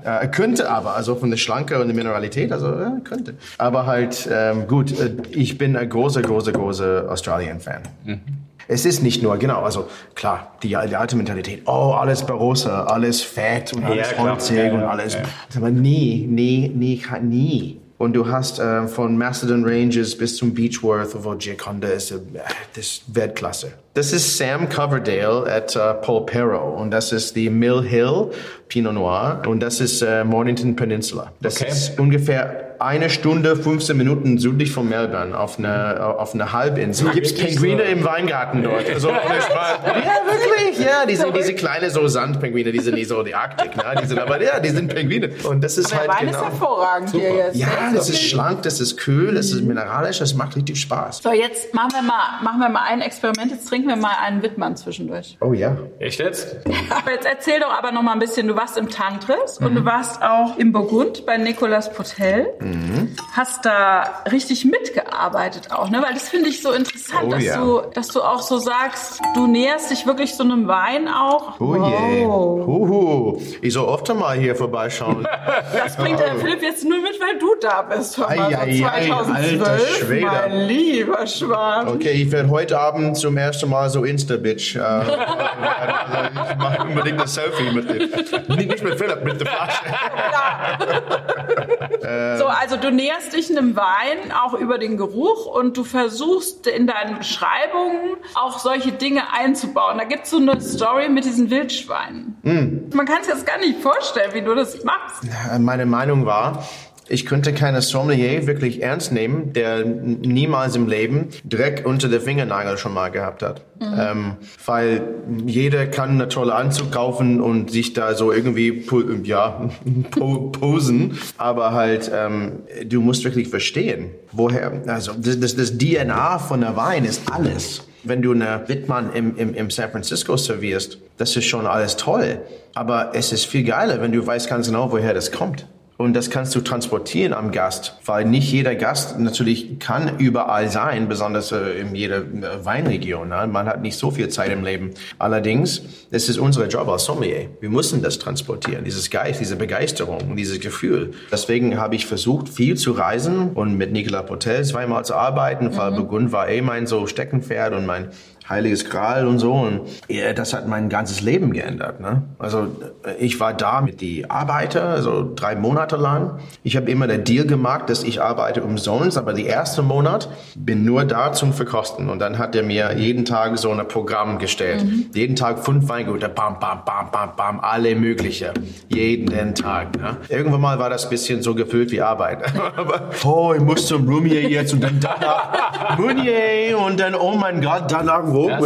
äh, könnte aber, also von der Schlanke und der Mineralität, also äh, könnte. Aber halt, ähm, gut, äh, ich bin ein großer, großer, großer Australien-Fan. Mhm. Es ist nicht nur, genau, also klar, die, die alte Mentalität, oh, alles Barossa, alles fett und alles ja, holzig ja, und alles. Ja. Aber nee, nee, nee, nie. Und du hast äh, von Macedon Ranges bis zum Beechworth, wo Giaconda ist, äh, das ist Weltklasse. Das ist Sam Coverdale at uh, Polperro und das ist die Mill Hill Pinot Noir und das ist äh, Mornington Peninsula. Das Okay. ist ungefähr eine Stunde, 15 Minuten südlich von Melbourne auf einer auf einer Halbinsel. Gibt's wirklich Pinguine so? im Weingarten dort? Also, ja, wirklich. Ja, die sind diese kleine so Sandpinguine, die sind nicht so die Arktik, ne? Die sind aber ja, die sind Pinguine. Und das ist Der halt Wein genau. ist hervorragend hier jetzt. Ja, Der das ist schlank, das ist kühl, das ist mineralisch, das macht richtig Spaß. So, jetzt machen wir mal, machen wir mal ein Experiment. Jetzt trinken wir mal einen Wittmann zwischendurch. Oh ja. Echt jetzt? Aber jetzt erzähl doch aber noch mal ein bisschen. Du warst im Tantris und du warst auch im Burgund bei Nicolas Potel. Hast da richtig mitgearbeitet auch, ne? Weil das finde ich so interessant, Oh dass ja. du, dass du auch so sagst, du näherst dich wirklich so einem Wein auch. Oh. Wow. Huhu. Ich soll öfter mal hier vorbeischauen. Das bringt der Philipp jetzt nur mit, weil du da bist. Hör mal, Ei, ei, so ei, 2012, alter Schwede. mein lieber Schwan. Okay, ich werde heute Abend zum ersten Mal so Insta-Bitch. Äh, also ich mache unbedingt ein Selfie mit dem. Nicht mit Philipp, mit der Flasche. So, also du näherst dich einem Wein auch über den Geruch und du versuchst in deinen Beschreibungen auch solche Dinge einzubauen. Da gibt's so eine Story mit diesen Wildschweinen. Man kann es jetzt gar nicht vorstellen, wie du das machst. Meine Meinung war, ich könnte keine Sommelier wirklich ernst nehmen, der niemals im Leben Dreck unter der Fingernagel schon mal gehabt hat. Ähm, weil jeder kann eine tolle Anzug kaufen und sich da so irgendwie ja, po posen, aber halt ähm, du musst wirklich verstehen, woher, also das, das, das DNA von der Wein ist alles. Wenn du eine Wittmann im, im, im San Francisco servierst, das ist schon alles toll. Aber es ist viel geiler, wenn du weißt ganz genau, woher das kommt. Und das kannst du transportieren am Gast, weil nicht jeder Gast natürlich kann überall sein, besonders äh, in jeder äh, Weinregion. Ne? Man hat nicht so viel Zeit im Leben. Allerdings, es ist unser Job als Sommelier. Wir müssen das transportieren, dieses Geist, diese Begeisterung, dieses Gefühl. Deswegen habe ich versucht, viel zu reisen und mit Nicolas Potel zweimal zu arbeiten, weil Burgund war eh mein so Steckenpferd und mein heiliges Gral und so. Und ja, das hat mein ganzes Leben geändert. Ne? Also äh, ich war da mit die Arbeiter, also drei Monate lang. Ich habe immer den Deal gemacht, dass ich arbeite umsonst, aber die erste Monat bin nur da zum Verkosten. Und dann hat er mir jeden Tag so ein Programm gestellt. Jeden Tag fünf Weingüter, bam, bam, bam, bam, bam, alle mögliche. Jeden Tag. Ne? Irgendwann mal war das bisschen so gefühlt wie Arbeit. aber, oh, ich muss zum Rumier jetzt und dann danach Meunier und dann, oh mein Gott, danach Hart.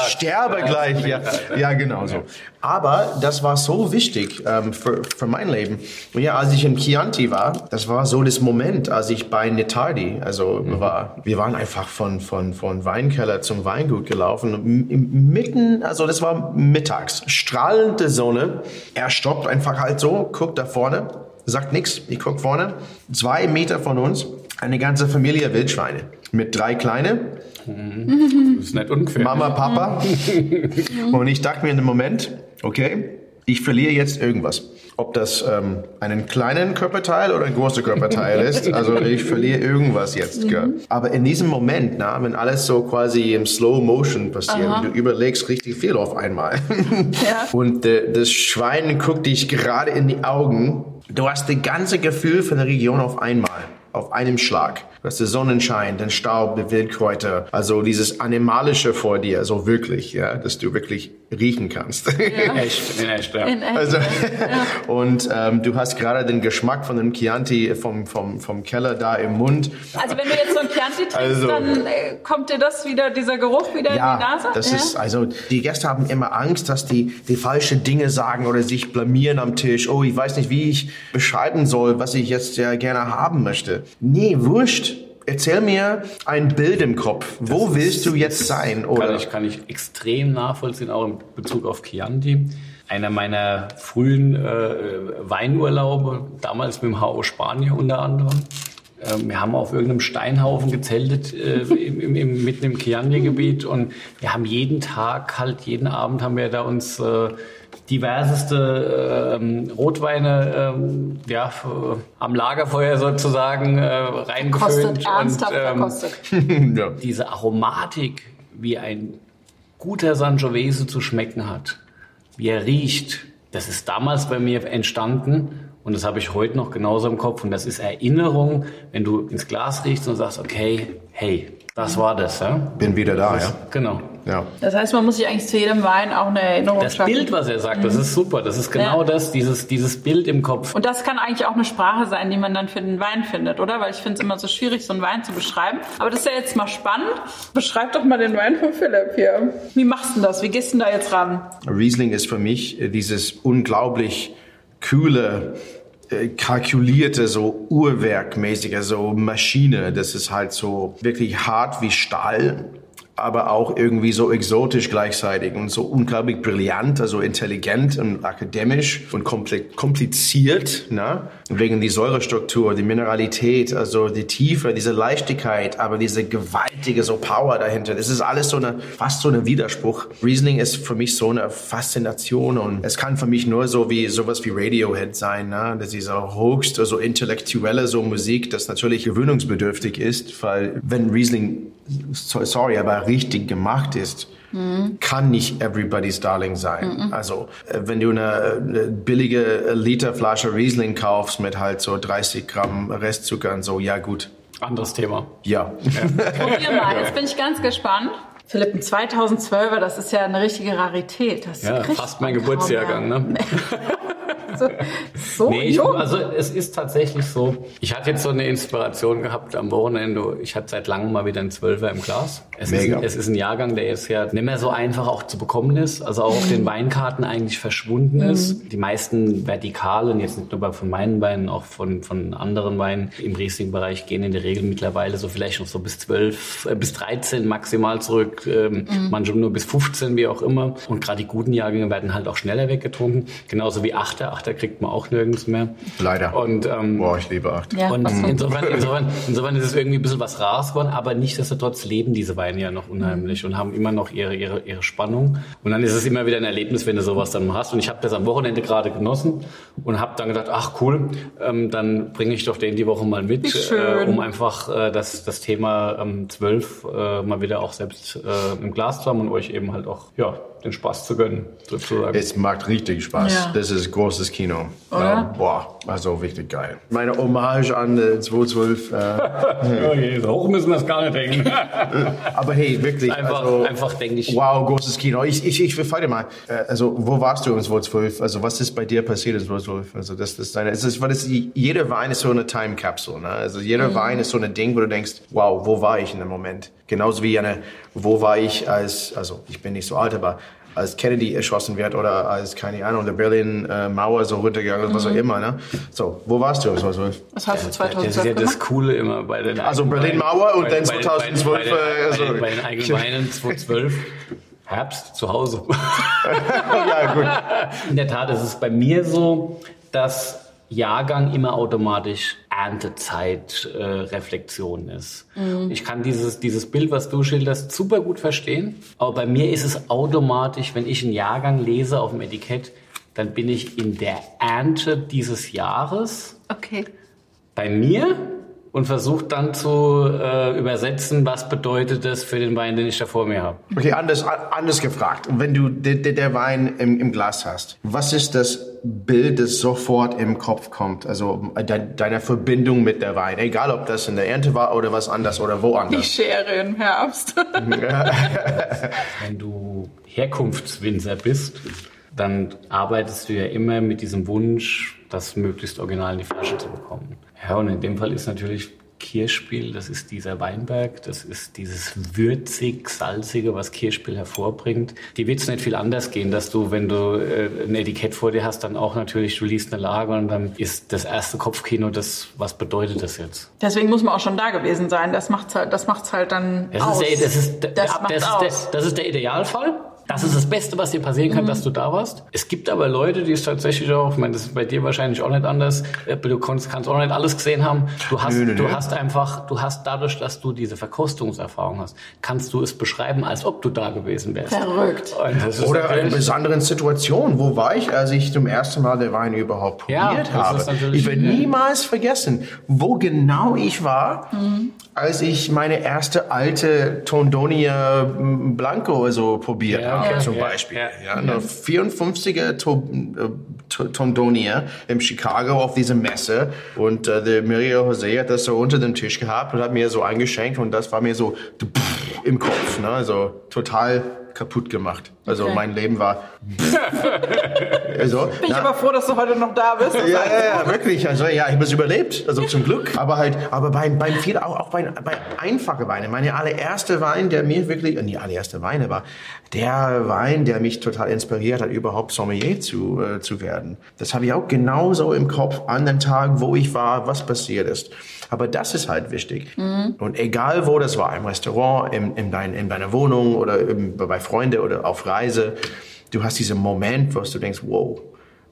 Sterbe gleich. Ja, ja, genau so. Aber das war so wichtig ähm, für, für mein Leben. Und ja, als ich in Chianti war, das war so das Moment, als ich bei Netardi, also war, wir waren einfach von, von, von Weinkeller zum Weingut gelaufen. M- Mitten, also das war mittags, strahlende Sonne. Er stoppt einfach halt so, guckt da vorne, sagt nichts. Ich guck vorne, zwei Meter von uns, eine ganze Familie Wildschweine mit drei kleine Das ist nicht ungefähr. Mama, Papa. Und ich dachte mir in dem Moment, okay, ich verliere jetzt irgendwas. Ob das ähm, einen kleinen Körperteil oder ein großer Körperteil ist. Also ich verliere irgendwas jetzt. gell. Aber in diesem Moment, na, wenn alles so quasi im Slow Motion passiert, und du überlegst richtig viel auf einmal. Ja. Und äh, das Schwein guckt dich gerade in die Augen. Du hast das ganze Gefühl von der Region auf einmal. Auf einem Schlag. Du hast den Sonnenschein, den Staub, die Wildkräuter, also dieses Animalische vor dir, so wirklich, ja, dass du wirklich riechen kannst. Echt, in echt, ja. In echt. Also, und ähm, du hast gerade den Geschmack von dem Chianti vom, vom, vom Keller da im Mund. Also wenn du jetzt so ein Chianti trinkst, Also- dann äh, kommt dir das wieder, dieser Geruch wieder in die Nase? das ja? ist, also die Gäste haben immer Angst, dass die die falsche Dinge sagen oder sich blamieren am Tisch. Oh, ich weiß nicht, wie ich beschreiben soll, was ich jetzt ja gerne haben möchte. Nee, wurscht. Erzähl mir ein Bild im Kopf. Wo willst du jetzt sein? Oder? Kann ich, kann ich extrem nachvollziehen, auch in Bezug auf Chianti. Einer meiner frühen äh, Weinurlaube, damals mit dem HO Spanien unter anderem. Ähm, wir haben auf irgendeinem Steinhaufen gezeltet, äh, im, im, im, mitten im Chianti-Gebiet und wir haben jeden Tag, halt jeden Abend haben wir da uns äh, diverseste ähm, Rotweine ähm, ja, am Lagerfeuer sozusagen äh, reingefüllt. Kostet ernsthaft und, ähm, ja. diese Aromatik, wie ein guter Sangiovese zu schmecken hat, wie er riecht, das ist damals bei mir entstanden Und das habe ich heute noch genauso im Kopf. Und das ist Erinnerung, wenn du ins Glas riechst und sagst, okay, hey, das war das, ja? Bin wieder da, ja. Genau. ja. Das heißt, man muss sich eigentlich zu jedem Wein auch eine Erinnerung Das schaffen. Bild, was er sagt, das ist super. Das ist genau Ja. das, dieses, dieses Bild im Kopf. Und das kann eigentlich auch eine Sprache sein, die man dann für den Wein findet, oder? Weil ich finde es immer so schwierig, so einen Wein zu beschreiben. Aber das ist ja jetzt mal spannend. Beschreib doch mal den Wein von Philipp hier. Wie machst du denn das? Wie gehst du denn da jetzt ran? Riesling ist für mich dieses unglaublich kühle, kalkulierte, so Uhrwerkmäßige, so Maschine. Das ist halt so wirklich hart wie Stahl, aber auch irgendwie so exotisch gleichzeitig und so unglaublich brillant, also intelligent und akademisch und kompli- kompliziert, ne? Wegen die Säurestruktur, die Mineralität, also die Tiefe, diese Leichtigkeit, aber diese gewaltige so Power dahinter. Das ist alles so eine, fast so ein Widerspruch. Riesling ist für mich so eine Faszination und es kann für mich nur so wie, sowas wie Radiohead sein, ne? Das ist diese höchst, also intellektuelle so Musik, das natürlich gewöhnungsbedürftig ist, weil wenn Riesling, so- sorry, aber richtig gemacht ist, kann nicht everybody's darling sein. Also äh, wenn du eine, eine billige Literflasche Riesling kaufst mit halt so 30 Gramm Restzucker und so, ja gut, Anderes Thema. ja. Probier mal, jetzt bin ich ganz gespannt. Philipp, ein 2012er, das ist ja eine richtige Rarität. Das Ja, fast mein Geburtsjahrgang, ne? So, so Nee, ich, also es ist tatsächlich so. Ich hatte jetzt so eine Inspiration gehabt am Wochenende. Ich hatte seit langem mal wieder einen Zwölfer im Glas. Es, Mega. Ist, es ist ein Jahrgang, der jetzt ja nicht mehr so einfach auch zu bekommen ist. Also auch auf den Weinkarten eigentlich verschwunden ist. Die meisten Vertikalen, jetzt nicht nur bei- von meinen Weinen, auch von, von anderen Weinen im Riesling-Bereich gehen in der Regel mittlerweile so vielleicht noch so bis 12, äh, bis 13 maximal zurück. Ähm, Manche nur bis 15, wie auch immer. Und gerade die guten Jahrgänge werden halt auch schneller weggetrunken. Genauso wie Achter. Achter kriegt man auch nirgends mehr. Leider. Und, ähm, Boah, ich liebe acht. Ja, und insofern, insofern, insofern ist es irgendwie ein bisschen was rares geworden, aber nichtsdestotrotz leben diese Weine ja noch unheimlich und haben immer noch ihre, ihre, ihre Spannung. Und dann ist es immer wieder ein Erlebnis, wenn du sowas dann hast. Und ich habe das am Wochenende gerade genossen und habe dann gedacht, ach cool, ähm, dann bringe ich doch den die Woche mal mit, äh, um einfach äh, das, das Thema ähm, 12 äh, mal wieder auch selbst äh, im Glas zu haben und euch eben halt auch ja, den Spaß zu gönnen, sozusagen. Es macht richtig Spaß. Ja. Das ist großes Kino. Oder? Ja, boah, also richtig geil. Meine Hommage an äh, 212. Äh, Oh je, so hoch müssen wir es gar nicht denken. aber hey, wirklich. Einfach, also, einfach denke ich, Wow, großes Kino. Ich, ich, ich frage mal, äh, also wo warst du im 2012? Also was ist bei dir passiert im 2012? Also das, das ist deine, es ist, weil das, jeder Wein ist so eine Time Capsule. Ne? Also jeder Wein ist so ein Ding, wo du denkst, wow, wo war ich in dem Moment? Genauso wie eine, wo war ich als, also ich bin nicht so alt, aber als Kennedy erschossen wird oder als, keine Ahnung, der Berlin-Mauer so runtergegangen ist, was auch immer. Ne? So, wo warst du im 2012? Was hast du Das ist ja 2012 das gemacht? Coole immer bei den Also Berlin-Mauer und dann bei- bei- 2012, Bei, bei, äh, bei, so. bei, bei den eigenen Weinen 2012. Herbst zu Hause. ja, gut. In der Tat ist es bei mir so, dass Jahrgang immer automatisch Erntezeit-Reflexion ist. Ich kann dieses, dieses Bild, was du schilderst, super gut verstehen. Aber bei mir ist es automatisch, wenn ich einen Jahrgang lese auf dem Etikett, dann bin ich in der Ernte dieses Jahres Okay. bei mir und versuche dann zu äh, übersetzen, was bedeutet das für den Wein, den ich da vor mir habe. Okay, anders, anders gefragt. Wenn du der, Wein im, im Glas hast, was ist das Bild, das sofort im Kopf kommt? Also de, deine Verbindung mit der Wein, egal ob das in der Ernte war oder was anders oder Die woanders. Schere im Herbst. Wenn du Herkunftswinzer bist, dann arbeitest du ja immer mit diesem Wunsch, das möglichst original in die Flasche zu bekommen. Ja, und in dem Fall ist natürlich Kirschspiel, das ist dieser Weinberg, das ist dieses würzig, salzige, was Kirschspiel hervorbringt. Die wird es nicht viel anders gehen, dass du, wenn du äh, ein Etikett vor dir hast, dann auch natürlich, du liest eine Lage und dann ist das erste Kopfkino das, was bedeutet das jetzt? Deswegen muss man auch schon da gewesen sein. Das macht's halt, das macht's halt dann Das aus. ist, der, das, ist, das ist der, das ist der Idealfall. Das ist das Beste, was dir passieren kann, dass du da warst. Es gibt aber Leute, die es tatsächlich auch, ich meine, das ist bei dir wahrscheinlich auch nicht anders, äh, du kannst, kannst auch nicht alles gesehen haben. Du hast, Nö, nö, du nö. hast einfach, du hast dadurch, dass du diese Verkostungserfahrung hast, kannst du es beschreiben, als ob du da gewesen wärst. Verrückt. Oder in besonderen Situationen. Wo war ich, als ich zum ersten Mal den Wein überhaupt Ja, probiert habe? Ich werde niemals vergessen, wo genau ich war, als ich meine erste alte Tondonia Blanco so probiert Ja, habe, okay. zum Beispiel. ja. Ja, eine 54er To- äh, Tondonia in Chicago auf dieser Messe und äh, der Maria Jose hat das so unter dem Tisch gehabt und hat mir so eingeschenkt und das war mir so im Kopf, ne? also total kaputt gemacht. Also okay. mein Leben war. also, Bin ich aber froh, dass du heute noch da bist. Ja, ja, ja, wirklich. Also ja, ich habe es überlebt. Also zum Glück. Aber halt, aber beim, beim viel auch, auch bei, bei einfache Weine. Meine allererste Wein, der mir wirklich, nicht allererste Weine, aber der Wein, der mich total inspiriert hat, überhaupt Sommelier zu, äh, zu werden. Das habe ich auch genauso im Kopf an den Tagen, wo ich war, was passiert ist. Aber das ist halt wichtig. Mhm. Und egal wo das war, im Restaurant, in, in, dein, in deiner Wohnung oder im, bei Freunden oder auf Reise, du hast diesen Moment, wo du denkst, wow.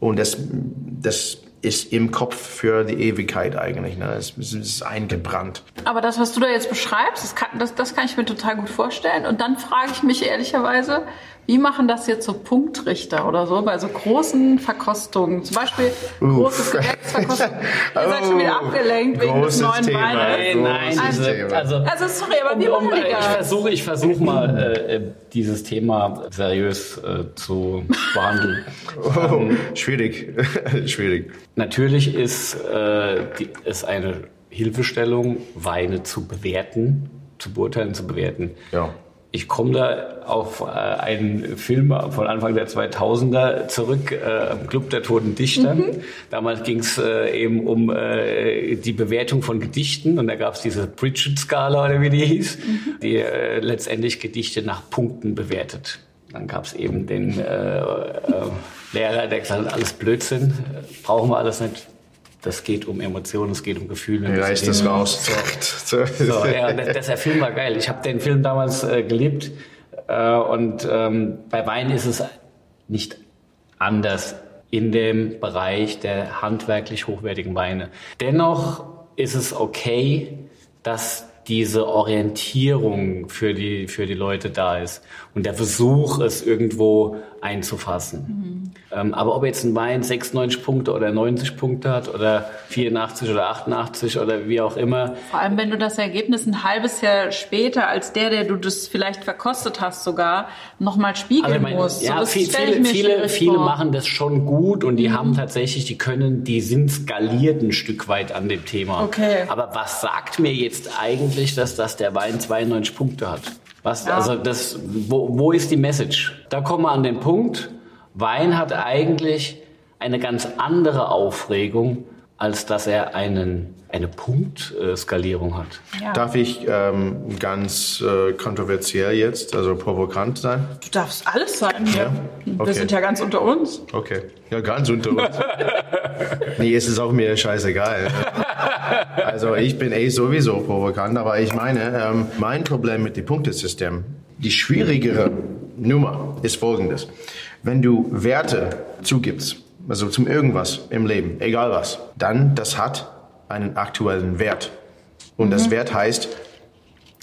Und das, das ist im Kopf für die Ewigkeit eigentlich. Ne? Es, ist eingebrannt. Aber das, was du da jetzt beschreibst, das kann, das, das kann ich mir total gut vorstellen. Und dann frage ich mich ehrlicherweise, wie machen das jetzt so Punktrichter oder so bei so großen Verkostungen? Zum Beispiel große Gewächsverkostungen. Ihr seid schon wieder abgelenkt wegen des neuen Thema. Weines. Nein, nein. Also, also, also, sorry, aber wie um, um, machen die das? Ich versuche ich versuch mal, äh, dieses Thema seriös äh, zu behandeln. Oh, ähm, schwierig. schwierig. Natürlich ist äh, die, ist eine Hilfestellung, Weine zu bewerten, zu beurteilen, zu bewerten. Ja ich komme da auf äh, einen Film von Anfang der 2000er zurück, äh, Club der Toten Dichter. Mhm. Damals ging es äh, eben um äh, die Bewertung von Gedichten und da gab es diese Bridget-Skala oder wie die hieß, mhm. die äh, letztendlich Gedichte nach Punkten bewertet. Dann gab es eben den äh, äh, Lehrer, der gesagt hat, alles Blödsinn, brauchen wir alles nicht, das geht um Emotionen, es geht um Gefühle. Ja, ist das raus. So, so ja, das, der Film war geil. Ich habe den Film damals äh, geliebt äh, und ähm, bei Wein ist es nicht anders in dem Bereich der handwerklich hochwertigen Weine. Dennoch ist es okay, dass diese Orientierung für die, für die Leute da ist und der Versuch, es irgendwo einzufassen. Mhm. Ähm, aber ob jetzt ein Wein 96 Punkte oder 90 Punkte hat oder 84 oder 88 oder wie auch immer. Vor allem, wenn du das Ergebnis ein halbes Jahr später als der, der du das vielleicht verkostet hast sogar, nochmal spiegeln also meine, musst. Ja, so, viel, viele, viele, viele machen das schon gut und die mhm. haben tatsächlich, die können, die sind skaliert ein Stück weit an dem Thema. Okay. Aber was sagt mir jetzt eigentlich, dass das der Wein 92 Punkte hat? Was, ja. also das, wo, wo ist die Message? Da kommen wir an den Punkt. Wein hat eigentlich eine ganz andere Aufregung, als dass er einen, eine Punktskalierung hat. Ja. Darf ich ähm, ganz äh, kontroversiell jetzt, also provokant sein? Du darfst alles sein. Ja? Okay. Wir sind ja ganz unter uns. Okay, ja, ganz unter uns. nee, es ist auch mir scheißegal. Also ich bin eh sowieso provokant, aber ich meine, ähm, mein Problem mit dem Punktesystem, die schwierigere Nummer ist folgendes. Wenn du Werte zugibst, also zum irgendwas im Leben, egal was, dann das hat einen aktuellen Wert. Und mhm. das Wert heißt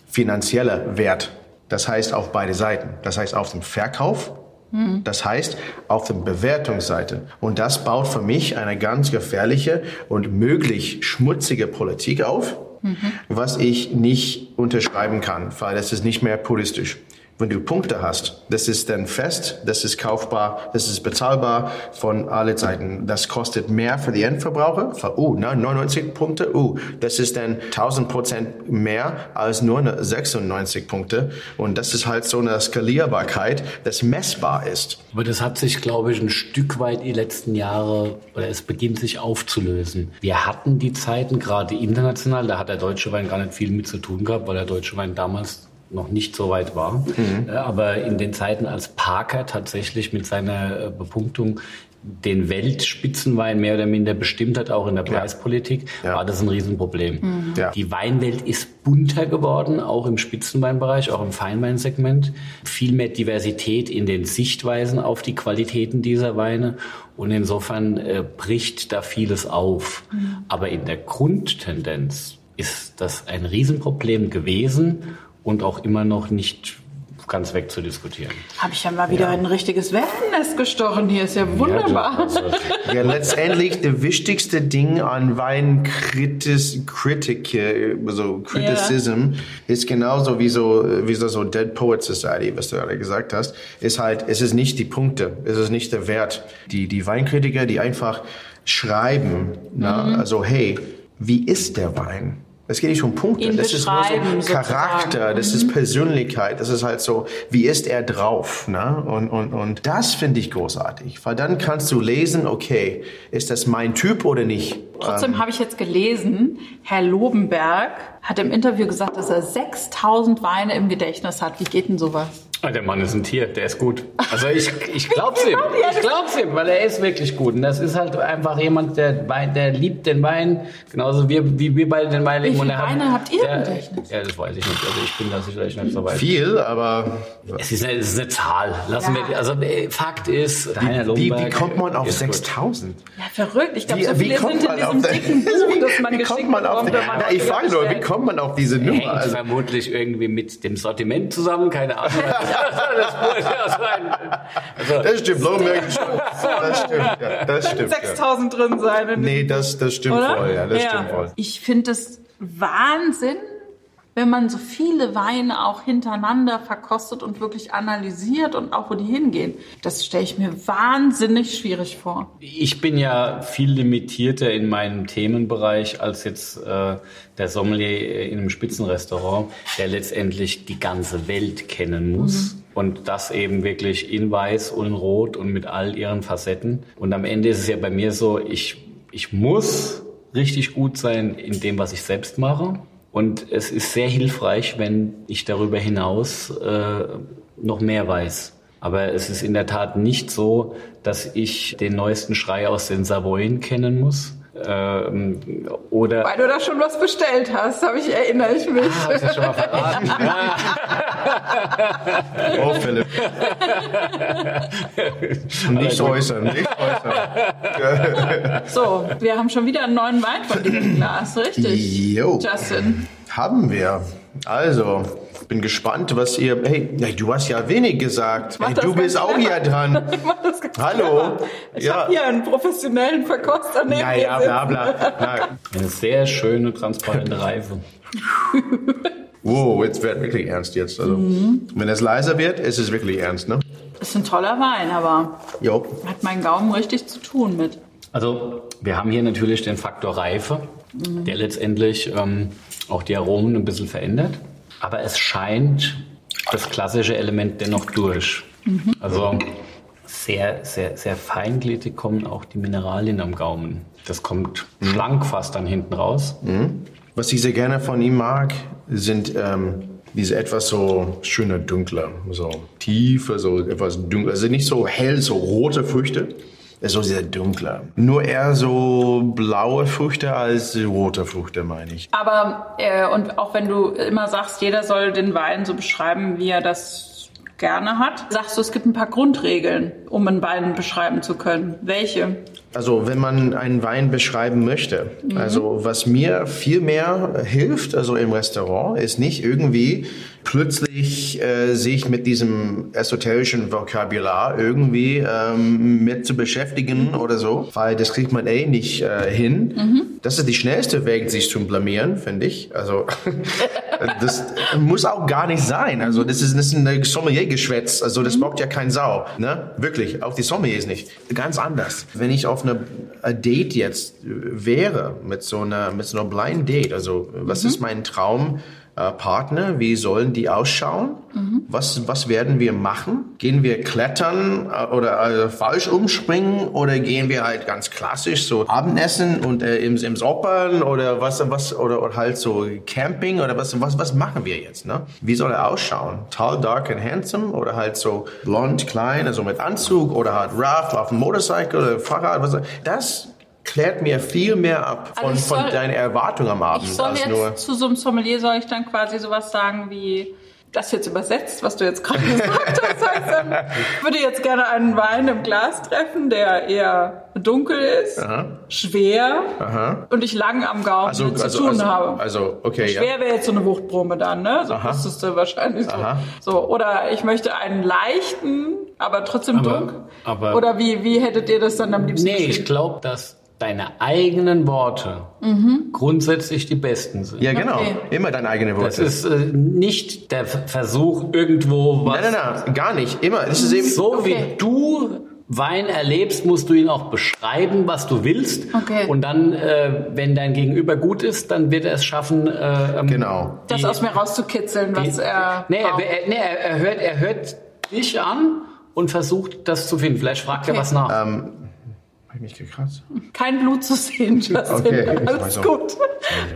finanzieller Wert. Das heißt auf beide Seiten. Das heißt auf dem Verkauf Mhm. Das heißt, auf der Bewertungsseite. Und das baut für mich eine ganz gefährliche und möglich schmutzige Politik auf, mhm. was ich nicht unterschreiben kann, weil das ist nicht mehr politisch. Wenn du Punkte hast, das ist dann fest, das ist kaufbar, das ist bezahlbar von alle Seiten. Das kostet mehr für die Endverbraucher. Für, oh, 99 Punkte, oh, das ist dann 1000 Prozent mehr als nur 96 Punkte. Und das ist halt so eine Skalierbarkeit, das messbar ist. Aber das hat sich, glaube ich, ein Stück weit die letzten Jahre, oder es beginnt sich aufzulösen. Wir hatten die Zeiten, gerade international, da hat der deutsche Wein gar nicht viel mit zu tun gehabt, weil der deutsche Wein damals noch nicht so weit war. Mhm. Äh, aber in den Zeiten, als Parker tatsächlich mit seiner äh, Bepunktung den Weltspitzenwein mehr oder minder bestimmt hat, auch in der Preispolitik, ja. war das ein Riesenproblem. Mhm. Ja. Die Weinwelt ist bunter geworden, auch im Spitzenweinbereich, auch im Feinweinsegment. Viel mehr Diversität in den Sichtweisen auf die Qualitäten dieser Weine. Und insofern äh, bricht da vieles auf. Mhm. Aber in der Grundtendenz ist das ein Riesenproblem gewesen und auch immer noch nicht ganz wegzudiskutieren. Habe ich ja mal wieder ein richtiges Wespennest gestochen. Hier ist ja wunderbar. Ja, also, Ja, letztendlich das wichtigste Ding an Wein Kritis, Kritik, äh, so Criticism ist genauso wie so, wie so, so Dead Poet Society, was du gerade gesagt hast, ist halt, es ist nicht die Punkte, es ist nicht der Wert. Die, die Weinkritiker, die einfach schreiben, na, also hey, wie ist der Wein? Es geht nicht um Punkte, Ihn das ist nur so Charakter, sozusagen. das ist Persönlichkeit, das ist halt so, wie ist er drauf, ne? Und, und, und das finde ich großartig, weil dann kannst du lesen, okay, ist das mein Typ oder nicht? Trotzdem habe ich jetzt gelesen, Herr Lobenberg hat im Interview gesagt, dass er 6000 Weine im Gedächtnis hat. Wie geht denn sowas? Ah, Der Mann ist ein Tier, der ist gut. Also ich, ich glaub's ihm. Ich glaub's ihm, weil er ist wirklich gut. Und das ist halt einfach jemand, der Wein, der liebt den Wein, genauso wie, wie wir beide den Wein lieben. Wie Und viele er hat- Weine habt ihr im der, Gedächtnis? Ja, das weiß ich nicht. Also ich bin da sicherlich nicht so weit. Viel, aber Es ist, eine, es ist eine Zahl. Lassen Ja. wir, also äh, Fakt ist, Heiner wie, Lobenberg wie kommt man auf ist gut. 6000? Ja, verrückt. Ich glaube, Wie, so wie viele sind in diesem auf dicken Buch, das man wie geschickt kommt man auf, bekommt, man ich frage nur, wie kommt man auf diese Nummer? Hängt Also, vermutlich irgendwie mit dem Sortiment zusammen, keine Ahnung. das ja. Also, das stimmt, Lowenberg stimmt. Das stimmt, ja, das stimmt. Ja. 6000 drin sein. in Nee, das, das stimmt Oder? voll, ja, das stimmt voll. Ich finde es Wahnsinn, wenn man so viele Weine auch hintereinander verkostet und wirklich analysiert und auch wo die hingehen. Das stelle ich mir wahnsinnig schwierig vor. Ich bin ja viel limitierter in meinem Themenbereich als jetzt äh, der Sommelier in einem Spitzenrestaurant, der letztendlich die ganze Welt kennen muss. Und das eben wirklich in Weiß und in Rot und mit all ihren Facetten. Und am Ende ist es ja bei mir so, ich, ich muss richtig gut sein in dem, was ich selbst mache. Und es ist sehr hilfreich, wenn ich darüber hinaus äh, noch mehr weiß. Aber es ist in der Tat nicht so, dass ich den neuesten Schrei aus den Savoyen kennen muss. Ähm, oder Weil du da schon was bestellt hast, habe ich erinnere ich mich. Ah, hab ich das schon mal verraten? Oh, Philipp. nicht äußern, nicht äußern. So, wir haben schon wieder einen neuen Wein von dir im Glas, richtig? Jo. Justin. Haben wir. Also, bin gespannt, was ihr. Hey, du hast ja wenig gesagt. Hey, du bist auch hier dran. Ich mach das ganz Hallo. Ich Ja. habe hier einen professionellen Verkoster neben Ja, mir ja, sitzen. bla, bla. Na, eine sehr schöne, transparente Reife. wow, jetzt wird wirklich ernst jetzt. Also, wenn es leiser wird, ist es wirklich ernst, ne? Ist ein toller Wein, aber Jo. hat mein Gaumen richtig zu tun mit. Also wir haben hier natürlich den Faktor Reife, der letztendlich ähm, auch die Aromen ein bisschen verändert. Aber es scheint das klassische Element dennoch durch. Also sehr, sehr, sehr feingliedrig kommen auch die Mineralien am Gaumen. Das kommt schlank fast dann hinten raus. Was ich sehr gerne von ihm mag, sind ähm, diese etwas so schöne dunkle, so tiefe, so etwas dunkle, also nicht so hell, so rote Früchte, ist so sehr dunkle. Nur eher so blaue Früchte als rote Früchte, meine ich. Aber, äh, und auch wenn du immer sagst, jeder soll den Wein so beschreiben, wie er das gerne hat, sagst du, es gibt ein paar Grundregeln, um einen Wein beschreiben zu können. Welche? Also wenn man einen Wein beschreiben möchte, also was mir viel mehr hilft, also im Restaurant, ist nicht irgendwie plötzlich äh, sich mit diesem esoterischen Vokabular irgendwie ähm, mit zu beschäftigen oder so, weil das kriegt man eh nicht äh, hin. Das ist die schnellste Weg, sich zu blamieren, finde ich. Also das muss auch gar nicht sein. Also das ist, das ist ein Sommelier-Geschwätz. Also das braucht ja kein Sau. Ne? Wirklich, auch die Sommeliers nicht. Ganz anders. Wenn ich auf einer a Date jetzt wäre, mit so einer, mit so einer Blind Date, also was ist mein Traum? Äh, Partner, wie sollen die ausschauen? Was, was werden wir machen? Gehen wir klettern äh, oder äh, falsch umspringen oder gehen wir halt ganz klassisch so Abendessen und äh, im, im Soppern oder was, was oder, oder halt so Camping oder was, was, was machen wir jetzt? Ne? Wie soll er ausschauen? Tall, dark and handsome oder halt so blond, klein, also mit Anzug oder halt rough auf dem Motorcycle oder Fahrrad? Was, das klärt mir viel mehr ab von, Also ich von soll- deinen Erwartungen am Abend Ich soll als jetzt nur. zu so einem Sommelier soll ich dann quasi sowas sagen wie das jetzt übersetzt, was du jetzt gerade gesagt hast. Heißt dann, ich würde jetzt gerne einen Wein im Glas treffen, der eher dunkel ist, schwer und ich lang am Gaumen Also, zu also, tun also, habe. also, okay, ja. Schwer wäre jetzt so eine Wuchtbrumme dann, ne? So Aha. müsstest du wahrscheinlich so. Aha. so. Oder ich möchte einen leichten, aber trotzdem Aber- dunkel. aber- Oder wie, wie hättet ihr das dann am liebsten Nee, ich glaube, dass deine eigenen Worte grundsätzlich die besten sind. Ja, genau. Okay. Immer deine eigene Das Worte. ist äh, nicht der Versuch, irgendwo was. Nein, nein, nein, gar nicht. Immer. Das ist eben, So Okay. wie du Wein erlebst, musst du ihn auch beschreiben, was du willst. Okay. Und dann, äh, wenn dein Gegenüber gut ist, dann wird er es schaffen. Äh, ähm, Genau. Das die- aus mir rauszukitzeln, was die- er. Nee, er, braucht. er, nee er, er, hört, er hört dich an und versucht, das zu finden. Vielleicht fragt er Okay. was nach. ähm, hab ich mich gekratzt? Kein Blut zu sehen, Justin. Okay, alles auch. gut.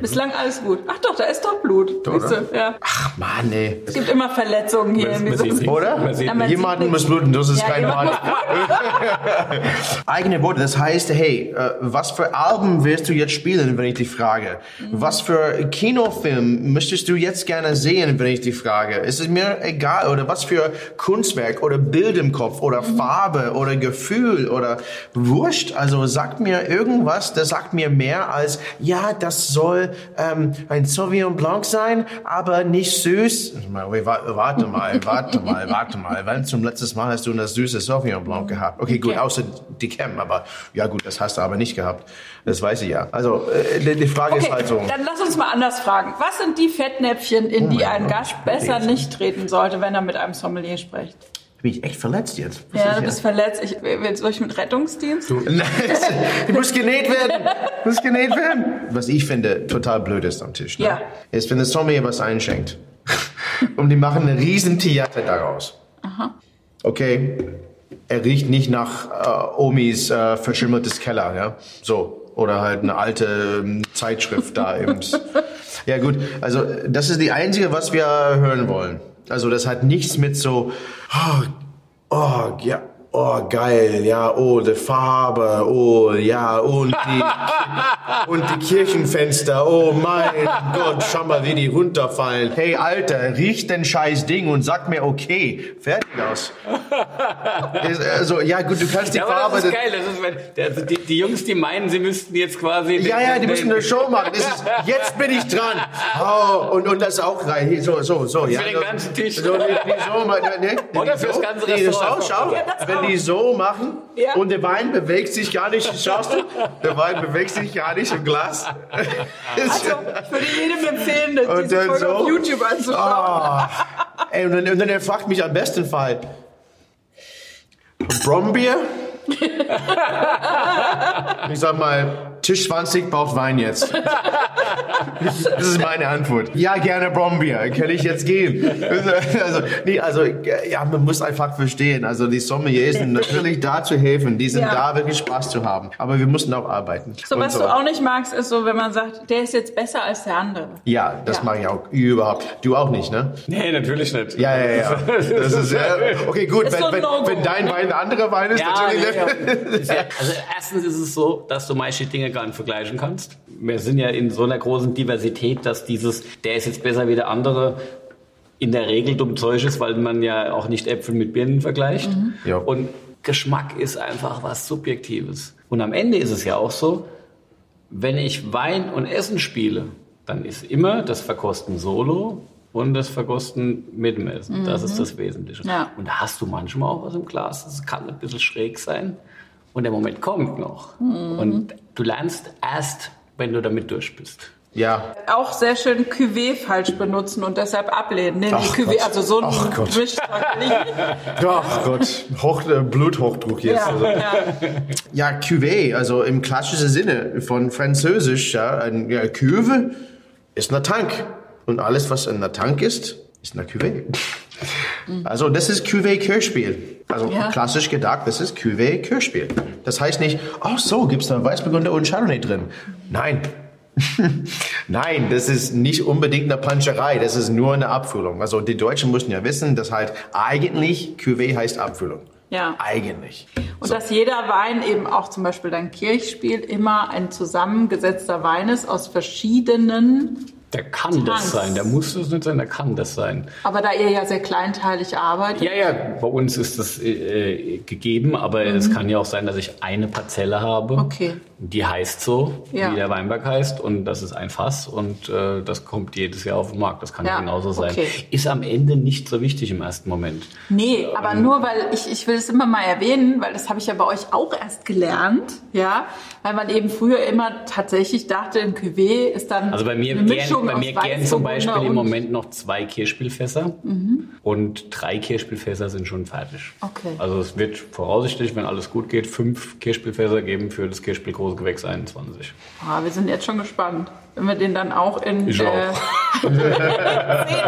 Bislang alles gut. Ach doch, da ist doch Blut. Du? Ja. Ach, Mann, ey. Es gibt immer Verletzungen hier in Man sieht. Oder? Man sieht Ja, man Jemanden muss bluten, das ist Ja, kein Mal. Eigene Worte, das heißt, hey, äh, was für Alben willst du jetzt spielen, wenn ich dich frage? Was für Kinofilm möchtest du jetzt gerne sehen, wenn ich dich frage? Es ist mir egal, oder was für Kunstwerk oder Bild im Kopf oder Farbe oder Gefühl oder Wurscht. Also sagt mir irgendwas, das sagt mir mehr als, ja, das soll ähm, ein Sauvignon Blanc sein, aber nicht süß. Warte mal, warte mal, warte mal. Wann zum letzten Mal hast du eine süße Sauvignon Blanc gehabt? Okay, gut, außer die Cam, aber ja gut, das hast du aber nicht gehabt. Das weiß ich ja. Also äh, die, die Frage Okay, ist halt so. dann lass uns mal anders fragen. Was sind die Fettnäpfchen, in die ein Gast besser nicht treten sollte, wenn er mit einem Sommelier spricht? Bin ich echt verletzt jetzt? Was Ja, du bist verletzt. Ich, will- soll ich mit Rettungsdienst? Nein, du musst genäht werden. Du musst genäht werden. Was ich finde total blöd ist am Tisch, ne? Ja. ist, wenn der Sommelier was einschenkt und die machen eine riesen Theater daraus. Okay, er riecht nicht nach äh, Omis äh, verschimmeltes Keller, ja, so. Oder halt eine alte ähm, Zeitschrift da eben. Ja gut, also das ist die einzige, was wir hören wollen. Also das hat nichts mit so, oh, oh ja, oh geil, ja, oh die Farbe, oh ja, und die und die Kirchenfenster, oh mein Gott, schau mal, wie die runterfallen. Hey Alter, riech den scheiß Ding und sag mir okay, fertig aus. Also ja gut, du kannst die ja, aber Farbe. das ist geil. Das ist, wenn, also die, die Jungs, die meinen, sie müssten jetzt quasi. Ja, ja, die müssen eine Show machen. Das ist, jetzt bin ich dran. Oh, und, und das auch rein. So, so, so. Ja, den ganzen Tisch. So, die, die so, ne, wenn Oder die fürs so, ganze Restaurant. Schau, schau. Wenn die so machen Ja. und der Wein bewegt sich gar nicht, schaust du, der Wein bewegt sich gar nicht im Glas. Also, ich würde jedem empfehlen, Und diese Folge so? auf YouTube anzuschauen. Ah. Ey, und, dann, und dann er fragt mich am besten Fall, Brombier? ich sag mal, Tisch 20 braucht Wein jetzt. Das ist meine Antwort. Ja, gerne Brombier. Kann ich jetzt gehen? Also, nee, also, ja, man muss einfach verstehen. Also, die Sommeliers sind natürlich da zu helfen. Die sind Ja. da wirklich Spaß zu haben. Aber wir müssen auch arbeiten. So, was du auch nicht magst, ist so, wenn man sagt, der ist jetzt besser als der andere. Ja, das Ja. mache ich auch überhaupt. Du auch nicht, ne? Nee, natürlich nicht. Ja, ja, ja. Das ist, ja. Okay, gut, Ist wenn, so wenn, dein Wein ein anderer Wein ist, Ja, natürlich. ja. Also erstens ist es so, dass du manche Dinge gar nicht vergleichen kannst. Wir sind ja in so einer großen Diversität, dass dieses, der ist jetzt besser wie der andere, in der Regel dumm Zeug ist, weil man ja auch nicht Äpfel mit Birnen vergleicht. Ja. Und Geschmack ist einfach was Subjektives. Und am Ende ist es ja auch so, wenn ich Wein und Essen spiele, dann ist immer das Verkosten solo und das Verkosten mit dem Essen. Das ist das Wesentliche. Ja. Und da hast du manchmal auch was im Glas. Das kann ein bisschen schräg sein. Und der Moment kommt noch. Und du lernst erst, wenn du damit durch bist. Ja, Auch sehr schön Cuvée falsch benutzen und deshalb ablehnen. Nee, Ach Cuvée, Gott. also so ein Ach Gott. Ach Gott, Hoch, äh, Bluthochdruck jetzt. Ja, Also. ja. Ja, Cuvée, also im klassischen Sinne von Französisch, ja, ein ja, Cuve ist ein Tank. Und alles, was in der Tank ist, ist eine Cuvée. Also das ist Cuvée Kirchspiel. Also Ja. klassisch gedacht, das ist Cuvée Kirchspiel. Das heißt nicht, ach so, gibt's da Weißburgunder und Chardonnay drin. Nein. Nein, das ist nicht unbedingt eine Panscherei, das ist nur eine Abfüllung. Also die Deutschen mussten ja wissen, dass halt eigentlich Cuvée heißt Abfüllung. Ja. Eigentlich. Und dass jeder Wein eben auch zum Beispiel dein Kirchspiel immer ein zusammengesetzter Wein ist aus verschiedenen Der kann das sein, der muss das nicht sein, der kann das sein. Aber da ihr ja sehr kleinteilig arbeitet. Ja, ja, bei uns ist das äh, gegeben, aber es kann ja auch sein, dass ich eine Parzelle habe. Okay. Die heißt so, Ja. wie der Weinberg heißt, und das ist ein Fass und äh, das kommt jedes Jahr auf den Markt. Das kann Ja, genauso sein. okay. Ist am Ende nicht so wichtig im ersten Moment. Nee, aber nur weil ich, ich will es immer mal erwähnen, weil das habe ich ja bei euch auch erst gelernt, ja, weil man eben früher immer tatsächlich dachte, ein Cuvée ist dann Also bei mir, eine gern, Mischung bei aus mir gern zum Beispiel im Moment noch zwei Kirschspielfässer und drei Kirschspielfässer sind schon fertig. Okay. Also es wird voraussichtlich, wenn alles gut geht, fünf Kirschspielfässer geben für das Kirschspiel Große Gewächs 21. Ah, wir sind jetzt schon gespannt, wenn wir den dann auch in Ich äh, zehn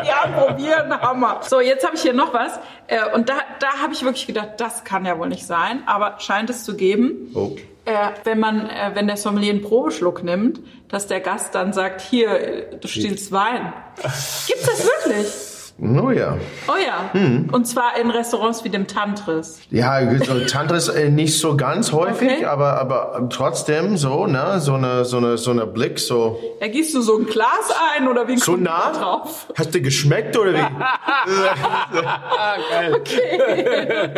Jahren probieren. Hammer. So, jetzt habe ich hier noch was äh, und da, da habe ich wirklich gedacht, das kann ja wohl nicht sein, aber scheint es zu geben. Oh. Äh, wenn man, äh, wenn der Sommelier einen Probeschluck nimmt, dass der Gast dann sagt, hier, du stiehlst Wein. Gibt's das wirklich? Oh ja. Oh ja. Und zwar in Restaurants wie dem Tantris. Ja, so Tantris äh, nicht so ganz häufig, Okay. aber, aber trotzdem so, ne, so eine, so eine, so eine Blick, so, Ja, gießt du so ein Glas ein oder wie so nah. drauf? Hast du geschmeckt oder wie? Ah, geil.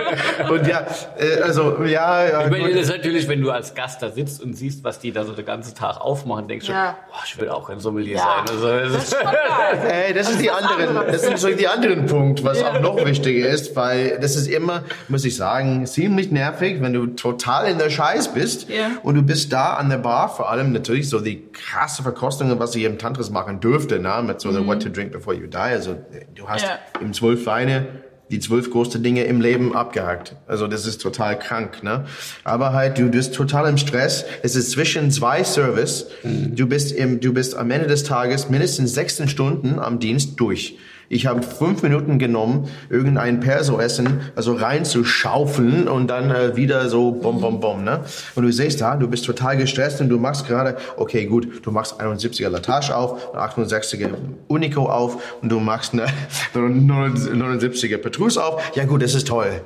Und ja, äh, also, ja, ja. Ich meine, das ist natürlich, wenn du als Gast da sitzt und siehst, was die da so den ganzen Tag aufmachen, denkst du, Ja. ich will auch ein Sommelier Ja. sein. Also, Das ist- schon geil. Ey, das ist die anderen, das ist so die anderen Punkt, was auch noch wichtiger ist, weil das ist immer, muss ich sagen, ziemlich nervig, wenn du total in der Scheiß bist Ja. und du bist da an der Bar, vor allem natürlich so die krasse Verkostungen, was ich im Tantris machen dürfte, ne, mit so der What to Drink Before You Die. Also du hast Ja. im zwölf Weine die zwölf größten Dinge im Leben abgehakt. Also das ist total krank, ne? Aber halt, du bist total im Stress. Es ist zwischen zwei Service. Du bist im, du bist am Ende des Tages mindestens 16 Stunden am Dienst durch. Ich habe fünf Minuten genommen, irgendein Perso essen, also rein zu schaufeln und dann äh, wieder so bom bom bom, ne? Und du siehst da, du bist total gestresst und du machst gerade, okay, gut, du machst 71er Latage auf, 68er Unico auf und du machst eine 79er Petrus auf. Ja gut, das ist toll.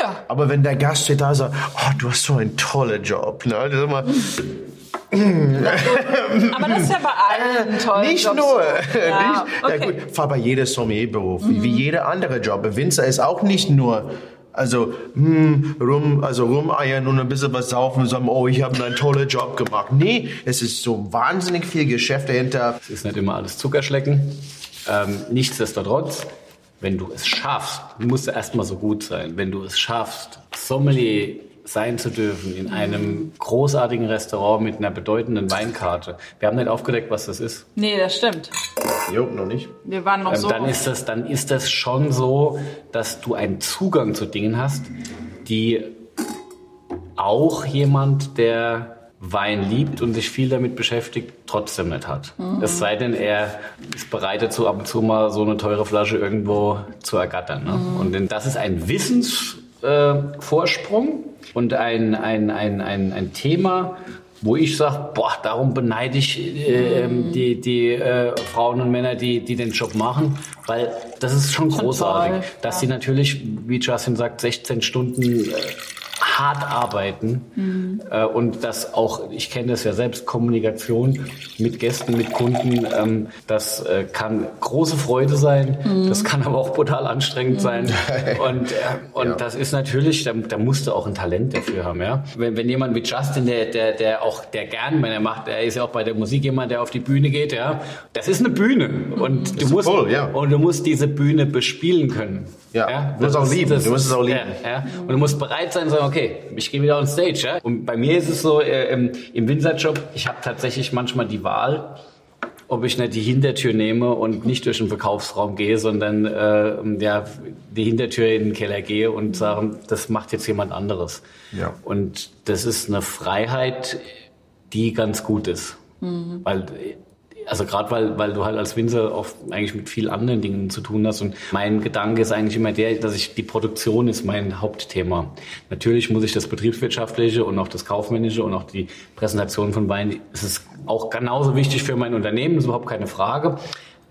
Ja. Aber wenn der Gast steht da und sagt, oh, du hast so einen tollen Job, ne? Das ist immer, Aber das ist ja bei allen toll. Nicht nur. Ja, nicht, okay. ja gut, war bei jedem Sommelierberuf, wie, wie jeder andere Job. Winzer ist auch nicht nur, also hm, rum, also rumeiern und ein bisschen was saufen und sagen, oh, ich habe einen tollen Job gemacht. Nee, es ist so wahnsinnig viel Geschäft dahinter. Es ist nicht immer alles Zuckerschlecken. Ähm, nichtsdestotrotz, wenn du es schaffst, musst du erstmal so gut sein, wenn du es schaffst, Sommelier sein zu dürfen in einem großartigen Restaurant mit einer bedeutenden Weinkarte. Wir haben nicht aufgedeckt, was das ist. Nee, das stimmt. Jo, noch nicht. Wir waren noch Ähm, so. dann ist das, dann ist das schon so, dass du einen Zugang zu Dingen hast, die auch jemand, der Wein liebt und sich viel damit beschäftigt, trotzdem nicht hat. Es sei denn, er ist bereit dazu, ab und zu mal so eine teure Flasche irgendwo zu ergattern. Ne? Und denn das ist ein Wissensvorsprung äh, Vorsprung und ein, ein, ein, ein, ein Thema, wo ich sage, boah, darum beneide ich äh, ähm, die, die äh, Frauen und Männer, die, die den Job machen, weil das ist schon großartig, dass ja. sie natürlich, wie Justin sagt, 16 Stunden äh, hart arbeiten äh, und das auch, ich kenne das ja selbst, Kommunikation mit Gästen, mit Kunden, ähm, das äh, kann große Freude sein, das kann aber auch brutal anstrengend sein und, äh, und Ja. das ist natürlich, da, da musst du auch ein Talent dafür haben, ja. Wenn, wenn jemand wie Justin, der, der, der auch, der gern, wenn er macht, er ist ja auch bei der Musik jemand, der auf die Bühne geht, ja. Das ist eine Bühne und du musst, voll, ja. und du musst diese Bühne bespielen können. Ja, du musst auch lieben, du musst es auch lieben. Ja, ja. Und du musst bereit sein, zu sagen, okay, ich gehe wieder on stage. Ja? Und bei mir ist es so, äh, im, im Winzerjob, ich habe tatsächlich manchmal die Wahl, ob ich nicht die Hintertür nehme und nicht durch den Verkaufsraum gehe, sondern äh, ja, die Hintertür in den Keller gehe und sage, das macht jetzt jemand anderes. Ja. Und das ist eine Freiheit, die ganz gut ist. Weil also gerade weil, weil du halt als Winzer auch eigentlich mit viel anderen Dingen zu tun hast. Und mein Gedanke ist eigentlich immer der, dass ich die Produktion ist mein Hauptthema. Natürlich muss ich das Betriebswirtschaftliche und auch das Kaufmännische und auch die Präsentation von Wein, es ist auch genauso wichtig für mein Unternehmen, das ist überhaupt keine Frage.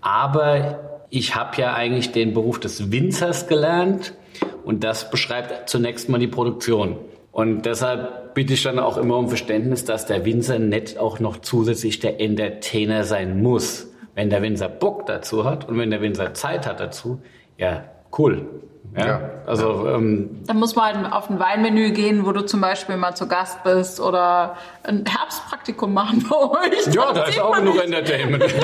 Aber ich habe ja eigentlich den Beruf des Winzers gelernt und das beschreibt zunächst mal die Produktion. Und deshalb bitte ich dann auch immer um Verständnis, dass der Winzer nicht auch noch zusätzlich der Entertainer sein muss. Wenn der Winzer Bock dazu hat und wenn der Winzer Zeit hat dazu, ja, cool. Ja, Ja. also ähm, Dann muss man halt auf ein Weinmenü gehen, wo du zum Beispiel mal zu Gast bist oder ein Herbstpraktikum machen bei euch. ja, da ist auch genug dich. Entertainment.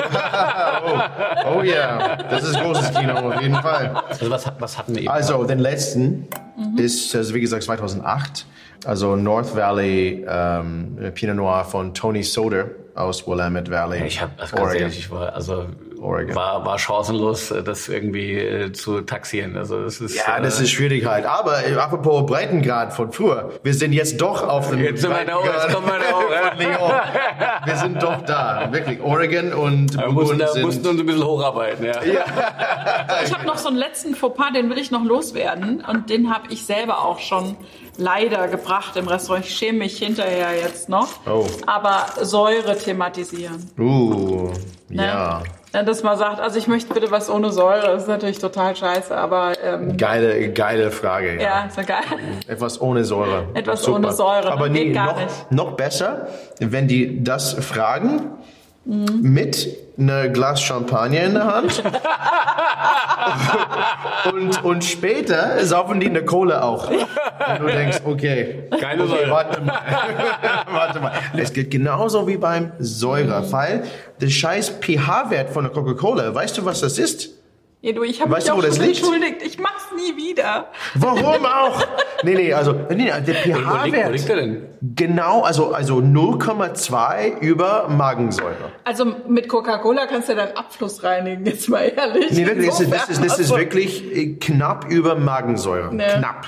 Oh ja, das ist großes Kino auf jeden Fall. Also was, was hatten wir eben? Also den letzten ist, also wie gesagt, 2008. Also North Valley ähm, Pinot Noir von Tony Soder aus Willamette Valley, ich habe ganz ehrlich, ich war also Oregon. war war chancenlos, äh, das irgendwie äh, zu taxieren. Also das ist Ja, das äh, ist schwierig halt. Aber äh, apropos Breitengrad von früher, wir sind jetzt doch auf dem Jetzt sind wir da oben, jetzt kommen wir da oben, ja. von Lyon. Wir sind doch da, wirklich. Oregon und wir mussten, da, mussten sind... uns ein bisschen hocharbeiten. Ja. Ich habe noch so einen letzten Fauxpas, den will ich noch loswerden. Und den habe ich selber auch schon leider gebracht im Restaurant. Ich schäme mich hinterher jetzt noch. Oh. Aber Säure thematisieren. Uh, Ne? ja. Dass man sagt, also ich möchte bitte was ohne Säure. Das ist natürlich total scheiße, aber ähm, Geile, geile Frage, ja. ja, ist ja geil. Etwas ohne Säure. Etwas ohne Säure, Aber nee, gar noch, nicht. noch besser, wenn die das fragen Mhm. mit einer Glas Champagner in der Hand. und, und später saufen die eine Kohle auch. Und du denkst, okay, Keine okay Säure. warte mal. warte mal. Es geht genauso wie beim Säure, weil der scheiß pH-Wert von der Coca-Cola, weißt du, was das ist? Ja, du, ich habe Weißt mich du, auch wo das schon liegt? entschuldigt. Ich mach's nie wieder. Warum auch? Nee, nee, also nee, der pH-Wert. liegt er denn? Genau, also, also 0,2 über Magensäure. Also mit Coca-Cola kannst du deinen Abfluss reinigen, jetzt mal ehrlich. Nee, wirklich, das ist, das ist, das ist wirklich äh, knapp über Magensäure. Nee. Knapp.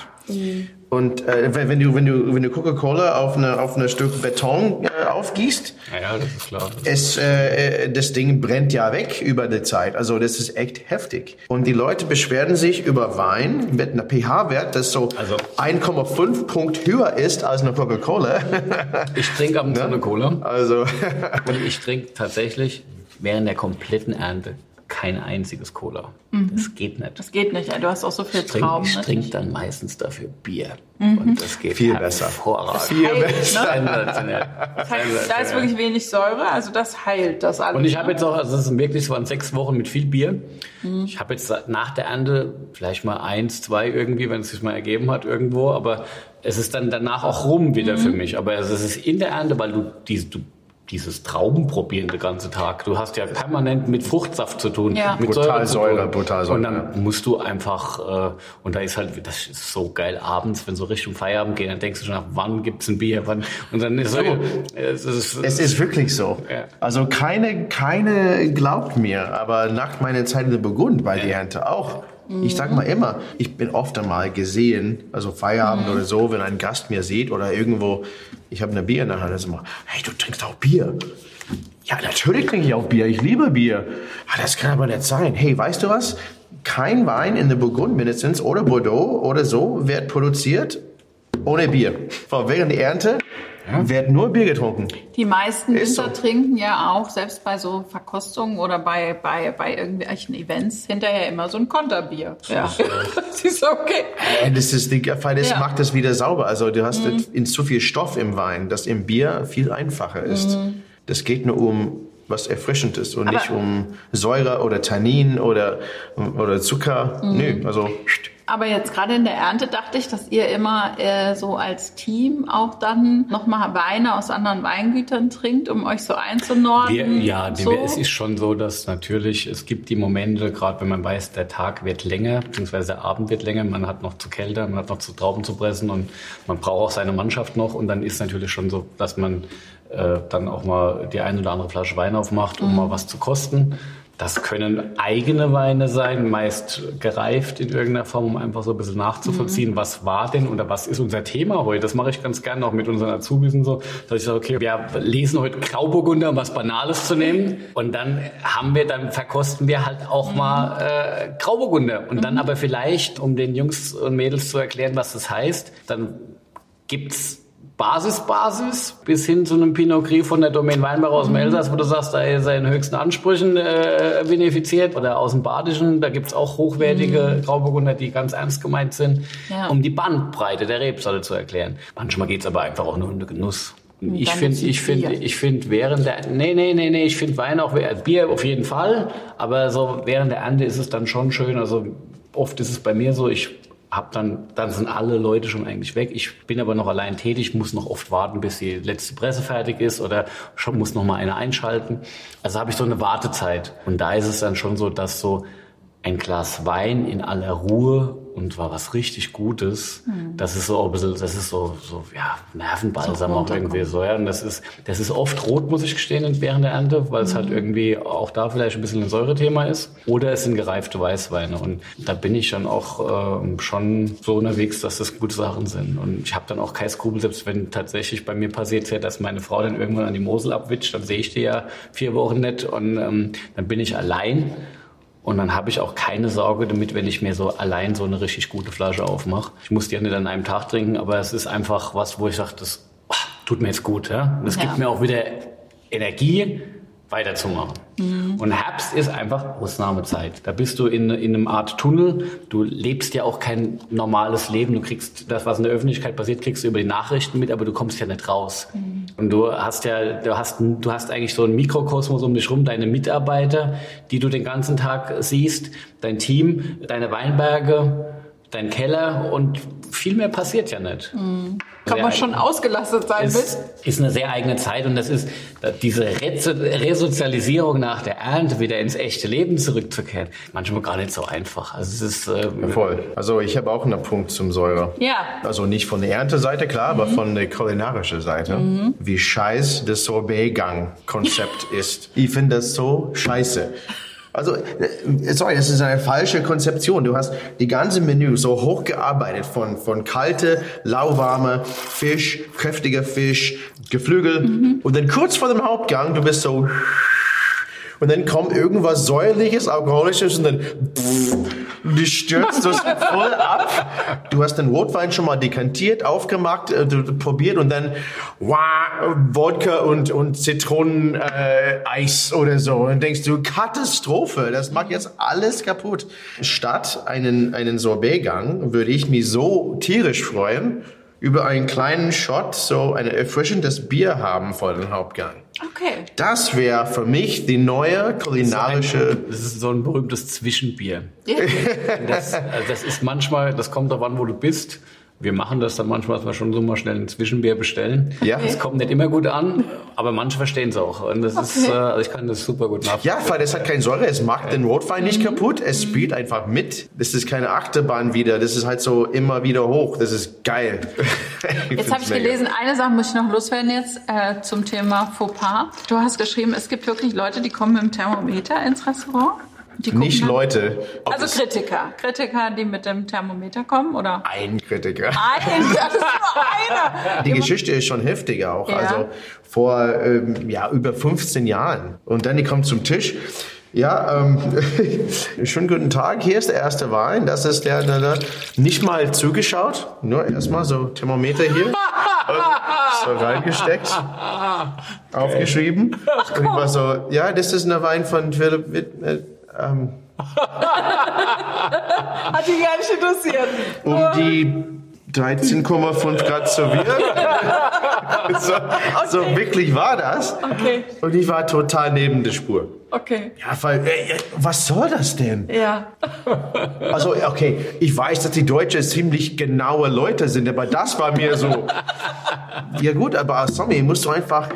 Und äh, wenn, wenn du, wenn du, wenn du Coca-Cola auf eine, auf ein Stück Beton äh, aufgießt, Ja, das ist klar. es, äh, äh, das Ding brennt ja weg über die Zeit. Also das ist echt heftig. Und die Leute beschweren sich über Wein mit einem pH-Wert, das so Also- 1,5 Punkt höher ist als eine Coca-Cola. Ich trinke ab und zu eine Cola. Also Und ich trinke tatsächlich während der kompletten Ernte kein einziges Cola. Das geht nicht. Das geht nicht, du hast auch so viel Ich trinke Trauben. ne? trink dann meistens dafür Bier. Und das geht Viel besser. hervorragend. Viel besser. ne? Das heißt, da ist wirklich wenig Säure, also das heilt das alles. Und ich habe ne? jetzt auch, also es sind wirklich, es waren sechs Wochen mit viel Bier. Ich habe jetzt nach der Ernte vielleicht mal eins, zwei irgendwie, wenn es sich mal ergeben hat irgendwo, aber es ist dann danach auch rum wieder für mich. Aber es ist in der Ernte, weil du, die, du dieses Trauben probieren den ganzen Tag. Du hast ja permanent mit Fruchtsaft zu tun, Ja. mit Brutal Säure, brutal Säure, Und dann musst du einfach, äh, und da ist halt, das ist so geil abends, wenn so Richtung Feierabend geht, dann denkst du schon, nach, wann gibt's ein Bier, wann, und dann ist so, es ist, Es ist wirklich so. Ja. Also keine, keine glaubt mir, aber nach meiner Zeit in der Burgund bei der Ernte auch. Ich sag mal immer, ich bin oft einmal gesehen, also Feierabend oder so, wenn ein Gast mir sieht oder irgendwo, ich habe eine Bier in der Hand, dann ist immer, hey, du trinkst auch Bier. Ja, natürlich trinke ich auch Bier, ich liebe Bier. Ah, das kann aber nicht sein. Hey, weißt du was? Kein Wein in der Burgund mindestens oder Bordeaux oder so wird produziert ohne Bier. Weil während der Ernte wird nur Bier getrunken. Die meisten Ist Winzer so. trinken ja auch, selbst bei so Verkostungen oder bei, bei, bei irgendwelchen Events, hinterher immer so ein Konterbier. Ja. Das ist okay. Ja, das ist die, weil das Ja. Mhm. macht das wieder sauber. Also du hast in zu viel Stoff im Wein, das im Bier viel einfacher ist. Das geht nur um was Erfrischendes und Aber- nicht um Säure oder Tannin oder, oder Zucker. Mhm. Nö, also Aber jetzt gerade in der Ernte dachte ich, dass ihr immer äh, so als Team auch dann nochmal Weine aus anderen Weingütern trinkt, um euch so einzunorden. Wir, ja, so. es ist schon so, dass natürlich, es gibt die Momente, gerade wenn man weiß, der Tag wird länger, beziehungsweise der Abend wird länger, man hat noch zu Kälte, man hat noch zu Trauben zu pressen und man braucht auch seine Mannschaft noch und dann ist natürlich schon so, dass man äh, dann auch mal die ein oder andere Flasche Wein aufmacht, um mal was zu kosten. Das können eigene Weine sein, meist gereift in irgendeiner Form, um einfach so ein bisschen nachzuvollziehen, was war denn oder was ist unser Thema heute. Das mache ich ganz gerne auch mit unseren Azubis und so, dass ich sage, okay, wir lesen heute Grauburgunder, um was Banales zu nehmen. Und dann haben wir, dann verkosten wir halt auch mal äh, Grauburgunder. Und dann aber vielleicht, um den Jungs und Mädels zu erklären, was das heißt, dann gibt's Basis, Basis bis hin zu einem Pinot Gris von der Domain Weinbach aus dem Elsass, wo du sagst, da ist er in höchsten Ansprüchen äh, benefiziert. Oder aus dem Badischen, da gibt's auch hochwertige Grauburgunder, die ganz ernst gemeint sind, Ja. um die Bandbreite der Rebsorte zu erklären. Manchmal geht's aber einfach auch nur um den Genuss. Ich finde, ich finde, ich finde während der, nee, nee, nee, nee, ich finde Wein auch, Bier auf jeden Fall, aber so während der Ernte ist es dann schon schön, also oft ist es bei mir so, ich habe dann, dann sind alle Leute schon eigentlich weg. Ich bin aber noch allein tätig, muss noch oft warten, bis die letzte Presse fertig ist oder schon muss noch mal eine einschalten. Also habe ich so eine Wartezeit. Und da ist es dann schon so, dass so ein Glas Wein in aller Ruhe und war was richtig Gutes. Das ist so ein bisschen, das ist so, so ja, Nervenbalsam auch irgendwie so. Ja. Und das ist, das ist oft rot, muss ich gestehen, während der Ernte, weil es halt irgendwie auch da vielleicht ein bisschen ein Säurethema ist. Oder es sind gereifte Weißweine. Und da bin ich dann auch ähm, schon so unterwegs, dass das gute Sachen sind. Und ich habe dann auch kein Skrupel, selbst wenn tatsächlich bei mir passiert ja, dass meine Frau dann irgendwann an die Mosel abwitscht, dann sehe ich die ja vier Wochen nicht und ähm, dann bin ich allein. Und dann habe ich auch keine Sorge damit, wenn ich mir so allein so eine richtig gute Flasche aufmache. Ich muss die ja nicht an einem Tag trinken, aber es ist einfach was, wo ich sage, das ah, tut mir jetzt gut. Ja? Das Ja. gibt mir auch wieder Energie, weiterzumachen. Und Herbst ist einfach Ausnahmezeit. Da bist du in, in einem Art Tunnel. Du lebst ja auch kein normales Leben. Du kriegst das, was in der Öffentlichkeit passiert, kriegst du über die Nachrichten mit, aber du kommst ja nicht raus. Und du hast ja, du hast, du hast eigentlich so einen Mikrokosmos um dich rum, deine Mitarbeiter, die du den ganzen Tag siehst, dein Team, deine Weinberge, dein Keller und viel mehr passiert ja nicht. Kann man Sehr schon ausgelastet sein mit. es ist eine sehr eigene Zeit und das ist diese Resozialisierung nach der Ernte wieder ins echte Leben zurückzukehren. Manchmal gar nicht so einfach. Also es ist äh, Voll. Also ich habe auch einen Punkt zum Säure. Ja. Also nicht von der Ernteseite, klar, aber von der kulinarischen Seite. Wie scheiß das Sorbetgang-Konzept ist. Ich finde das so scheiße. Also, äh, sorry, das ist eine falsche Konzeption. Du hast die ganze Menü so hochgearbeitet von, von kalte, lauwarme Fisch, kräftiger Fisch, Geflügel. Und dann kurz vor dem Hauptgang, du bist so und dann kommt irgendwas säuerliches, alkoholisches und dann pff, du stürzt das voll ab. Du hast den Rotwein schon mal dekantiert, aufgemacht, äh, probiert und dann wow, Wodka und, und Zitroneneis äh, Eis oder so. Und denkst du, Katastrophe, das macht jetzt alles kaputt. Statt einen, einen Sorbetgang würde ich mich so tierisch freuen, über einen kleinen Shot so ein erfrischendes Bier haben vor dem Hauptgang. Okay. Das wäre für mich die neue kulinarische. das ist so ein berühmtes Zwischenbier. Das, also das ist manchmal, das kommt darauf an, wo du bist. Wir machen das dann manchmal, dass wir schon so mal schnell ein Zwischenbier bestellen. Ja. Das kommt nicht immer gut an, aber manche verstehen es auch. Und das ist, Okay. äh, also ich kann das super gut nachvollziehen. Ja, weil das hat keine Säure, es macht den Rotwein nicht kaputt, es spielt einfach mit. Das ist keine Achterbahn wieder, das ist halt so immer wieder hoch, das ist geil. Jetzt habe ich gelesen, eine Sache muss ich noch loswerden jetzt äh, zum Thema Fauxpas. Du hast geschrieben, es gibt wirklich Leute, die kommen mit dem Thermometer ins Restaurant. Nicht Leute. Also es Kritiker. Kritiker, die mit dem Thermometer kommen, oder? ein Kritiker. Ein, das ist nur einer. Die Geschichte ist schon heftiger auch. Ja. Also vor ähm, ja, über 15 Jahren. Und dann die kommt zum Tisch. Ja, ähm, schönen guten Tag. Hier ist der erste Wein. Das ist der, der, der nicht mal zugeschaut. Nur erstmal so Thermometer hier. Und so reingesteckt. Aufgeschrieben. Und ich war so, ja, das ist ein Wein von Philipp Witt. Äh, ähm, Hat die gar nicht interessiert. um die 13,5 Grad serviert. so, so wirklich war das. Okay, Und ich war total neben der Spur. okay. Ja, weil, äh, was soll das denn? Ja. Also, okay, ich weiß, dass die Deutschen ziemlich genaue Leute sind, aber das war mir so. Ja, gut, aber sorry, musst du einfach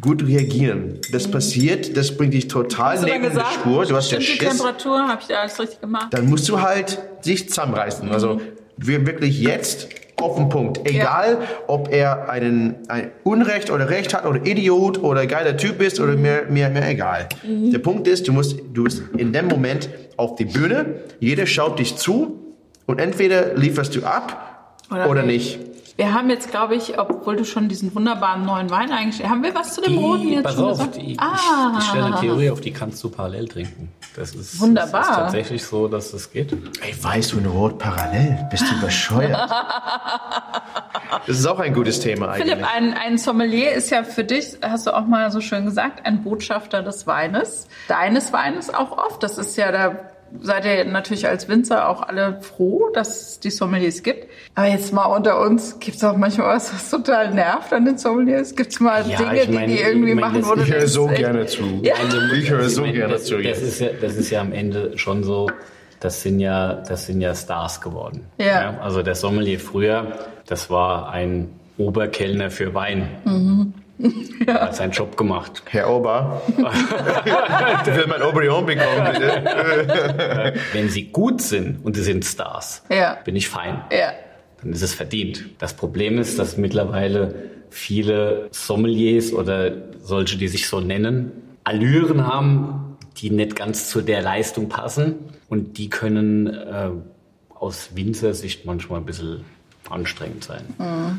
gut reagieren. Das passiert, das bringt dich total Hast neben gesagt, Spur. Du hast ja die Schiss. Temperatur? Habe ich da alles richtig gemacht? Dann musst du halt sich zusammenreißen. Also, wir wirklich jetzt auf den Punkt. Egal, ob er einen, ein Unrecht oder Recht hat oder Idiot oder geiler Typ ist oder mir, mir, mir egal. Der Punkt ist, du musst, du bist in dem Moment auf die Bühne, jeder schaut dich zu und entweder lieferst du ab Oder oder, nicht. nicht. Wir haben jetzt, glaube ich, obwohl du schon diesen wunderbaren neuen Wein eigentlich, haben wir was zu dem roten Die, jetzt pass schon auf, gesagt? die, ah, ich, ich stelle eine Theorie auf, die kannst du parallel trinken. Das ist, Wunderbar. Das ist tatsächlich so, dass das geht. Ey, weißt du, ein Rot parallel? Bist du bescheuert? das ist auch ein gutes Thema eigentlich. Philipp, ein, ein Sommelier ist ja für dich, hast du auch mal so schön gesagt, ein Botschafter des Weines. Deines Weines auch oft. Das ist ja, da seid ihr natürlich als Winzer auch alle froh, dass es die Sommeliers gibt. Aber jetzt mal unter uns, gibt es auch manchmal was, was total nervt an den Sommeliers? Gibt es mal Ja, Dinge, meine, die die irgendwie ich meine, machen, wo du Ich höre so echt- gerne zu. Ja. Ich höre so meine, gerne das, zu. das, ist ja, das ist ja am Ende schon so, das sind ja, das sind ja Stars geworden. Ja. also der Sommelier früher, das war ein Oberkellner für Wein. Mhm. Er hat seinen Job gemacht. Herr Ober, ich will mein Obrion bekommen, bitte. Wenn sie gut sind und sie sind Stars, Ja. bin ich fein. Ja. dann ist es verdient. Das Problem ist, dass mittlerweile viele Sommeliers oder solche, die sich so nennen, Allüren haben, die nicht ganz zu der Leistung passen und die können äh, aus Winzersicht manchmal ein bisschen anstrengend sein.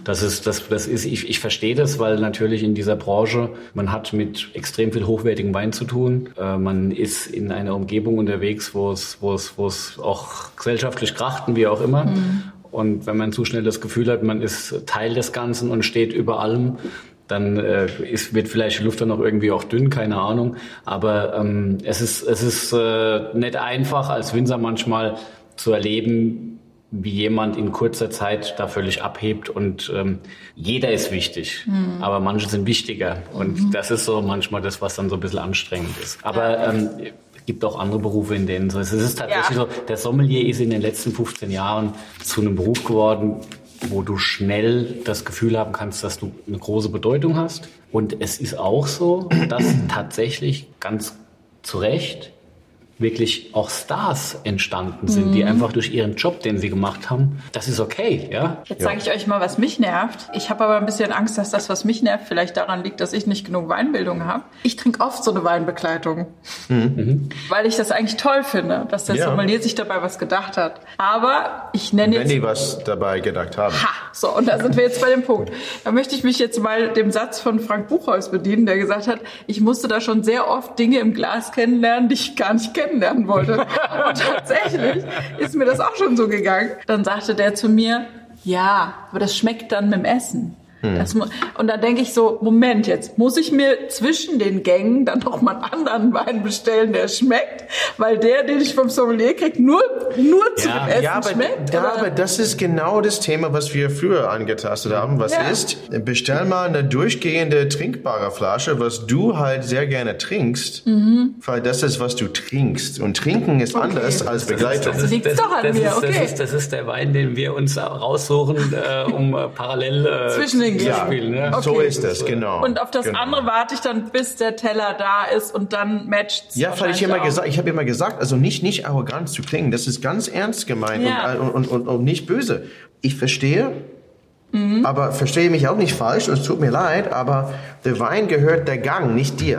Das ist, das, das ist, ich, ich verstehe das, weil natürlich in dieser Branche, man hat mit extrem viel hochwertigem Wein zu tun. Äh, man ist in einer Umgebung unterwegs, wo es, wo es, wo es auch gesellschaftlich krachten, wie auch immer. Und wenn man zu schnell das Gefühl hat, man ist Teil des Ganzen und steht über allem, dann äh, ist, wird vielleicht die Luft dann noch irgendwie auch dünn, keine Ahnung. Aber ähm, es ist, es ist äh, nicht einfach als Winzer manchmal zu erleben, wie jemand in kurzer Zeit da völlig abhebt und ähm, jeder ist wichtig, aber manche sind wichtiger und das ist so manchmal das, was dann so ein bisschen anstrengend ist. Aber ähm, es gibt auch andere Berufe, in denen so ist. Es ist tatsächlich Ja. so, der Sommelier ist in den letzten 15 Jahren zu einem Beruf geworden, wo du schnell das Gefühl haben kannst, dass du eine große Bedeutung hast. Und es ist auch so, dass tatsächlich ganz zu Recht wirklich auch Stars entstanden sind, Mhm. die einfach durch ihren Job, den sie gemacht haben, das ist okay, ja. Jetzt sage ich euch mal, was mich nervt. Ich habe aber ein bisschen Angst, dass das, was mich nervt, vielleicht daran liegt, dass ich nicht genug Weinbildung habe. Ich trinke oft so eine Weinbegleitung, weil ich das eigentlich toll finde, dass der Ja. Sommelier sich dabei was gedacht hat. Aber ich nenne Wenn jetzt die was dabei gedacht haben. Ha, so, und da sind wir jetzt bei dem Punkt. Da möchte ich mich jetzt mal dem Satz von Frank Buchholz bedienen, der gesagt hat, ich musste da schon sehr oft Dinge im Glas kennenlernen, die ich gar nicht kennenlernen wollte. Und tatsächlich ist mir das auch schon so gegangen. Dann sagte der zu mir, ja, aber das schmeckt dann mit dem Essen. Das mu- und dann denke ich so, Moment jetzt, muss ich mir zwischen den Gängen dann noch mal einen anderen Wein bestellen, der schmeckt? Weil der, den ich vom Sommelier krieg, nur, nur zu Ja. dem Essen Ja, aber, schmeckt? ja, aber das ist genau das Thema, was wir früher angetastet haben. Was Ja. ist? Bestell mal eine durchgehende trinkbare Flasche, was du halt sehr gerne trinkst, weil das ist, was du trinkst. Und trinken ist anders als Begleitung. Das liegt's doch an das mir, ist, okay. Das ist, das ist der Wein, den wir uns raussuchen, äh, um äh, parallel äh, Zwischen den zu Gängen. spielen. Ne? So Okay. ist das, genau. Und auf das genau. andere warte ich dann, bis der Teller da ist und dann matcht Ja, weil ich immer gesagt, ich habe immer gesagt, also nicht nicht arrogant zu klingen, das ist ganz ernst gemeint Ja. und, und, und, und nicht böse. Ich verstehe, Mhm. aber verstehe mich auch nicht falsch, es tut mir leid, aber der Wein gehört der Gang, nicht dir.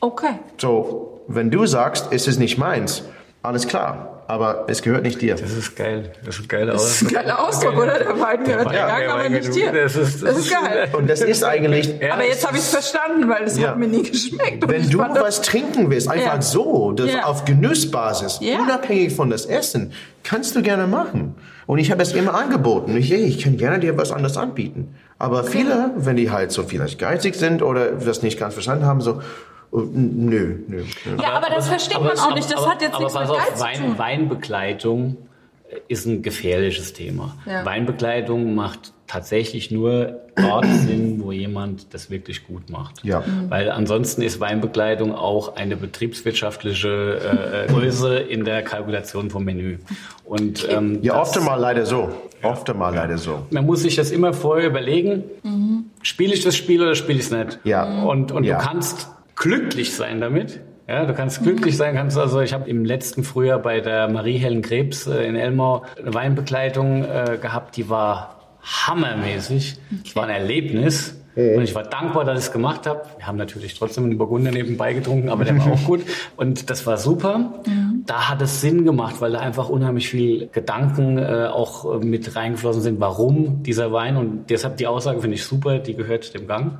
Okay. So, wenn du sagst, es ist nicht meins, alles klar, aber es gehört nicht dir. Das ist geil. Das ist geil Das ist ein geiler Ausdruck, oder? Der Wein gehört Gang, der aber nicht dir. das ist- Das ist geil. Und das ist eigentlich, Ja, Aber jetzt habe ich es verstanden, weil es Ja. hat mir nie geschmeckt. Wenn du was trinken willst, einfach Ja. so, das Ja. auf Genussbasis, Ja. unabhängig von das Essen, kannst du gerne machen. Und ich habe es immer angeboten. Ich, hey, ich kann gerne dir was anderes anbieten. Aber viele, wenn die halt so vielleicht geizig sind oder das nicht ganz verstanden haben, so, nö, nö, nö. Ja, aber das versteht man auch nicht. Das aber, hat jetzt aber nichts mit auf, Geiz zu Wein, tun. Weinbegleitung ist ein gefährliches Thema. Ja. Weinbegleitung macht tatsächlich nur dort Sinn, wo jemand das wirklich gut macht. Ja. Mhm. Weil ansonsten ist Weinbegleitung auch eine betriebswirtschaftliche äh, Größe in der Kalkulation vom Menü. Und ähm, Ja, oft mal leider so. Oft mal leider so. man muss sich das immer vorher überlegen, spiele ich das Spiel oder spiele ich es nicht? Ja. Und, und Ja. du kannst glücklich sein damit. Ja, du kannst glücklich sein, kannst also, ich habe im letzten Frühjahr bei der Marie-Helen Krebs äh, in Elmau eine Weinbegleitung äh, gehabt, die war hammermäßig. Es war ein Erlebnis. Und ich war dankbar, dass ich es gemacht habe. Wir haben natürlich trotzdem einen Burgunder nebenbei getrunken, aber der war auch gut. Und das war super. Da hat es Sinn gemacht, weil da einfach unheimlich viel Gedanken äh, auch äh, mit reingeflossen sind, warum dieser Wein. Und deshalb die Aussage finde ich super, die gehört dem Gang.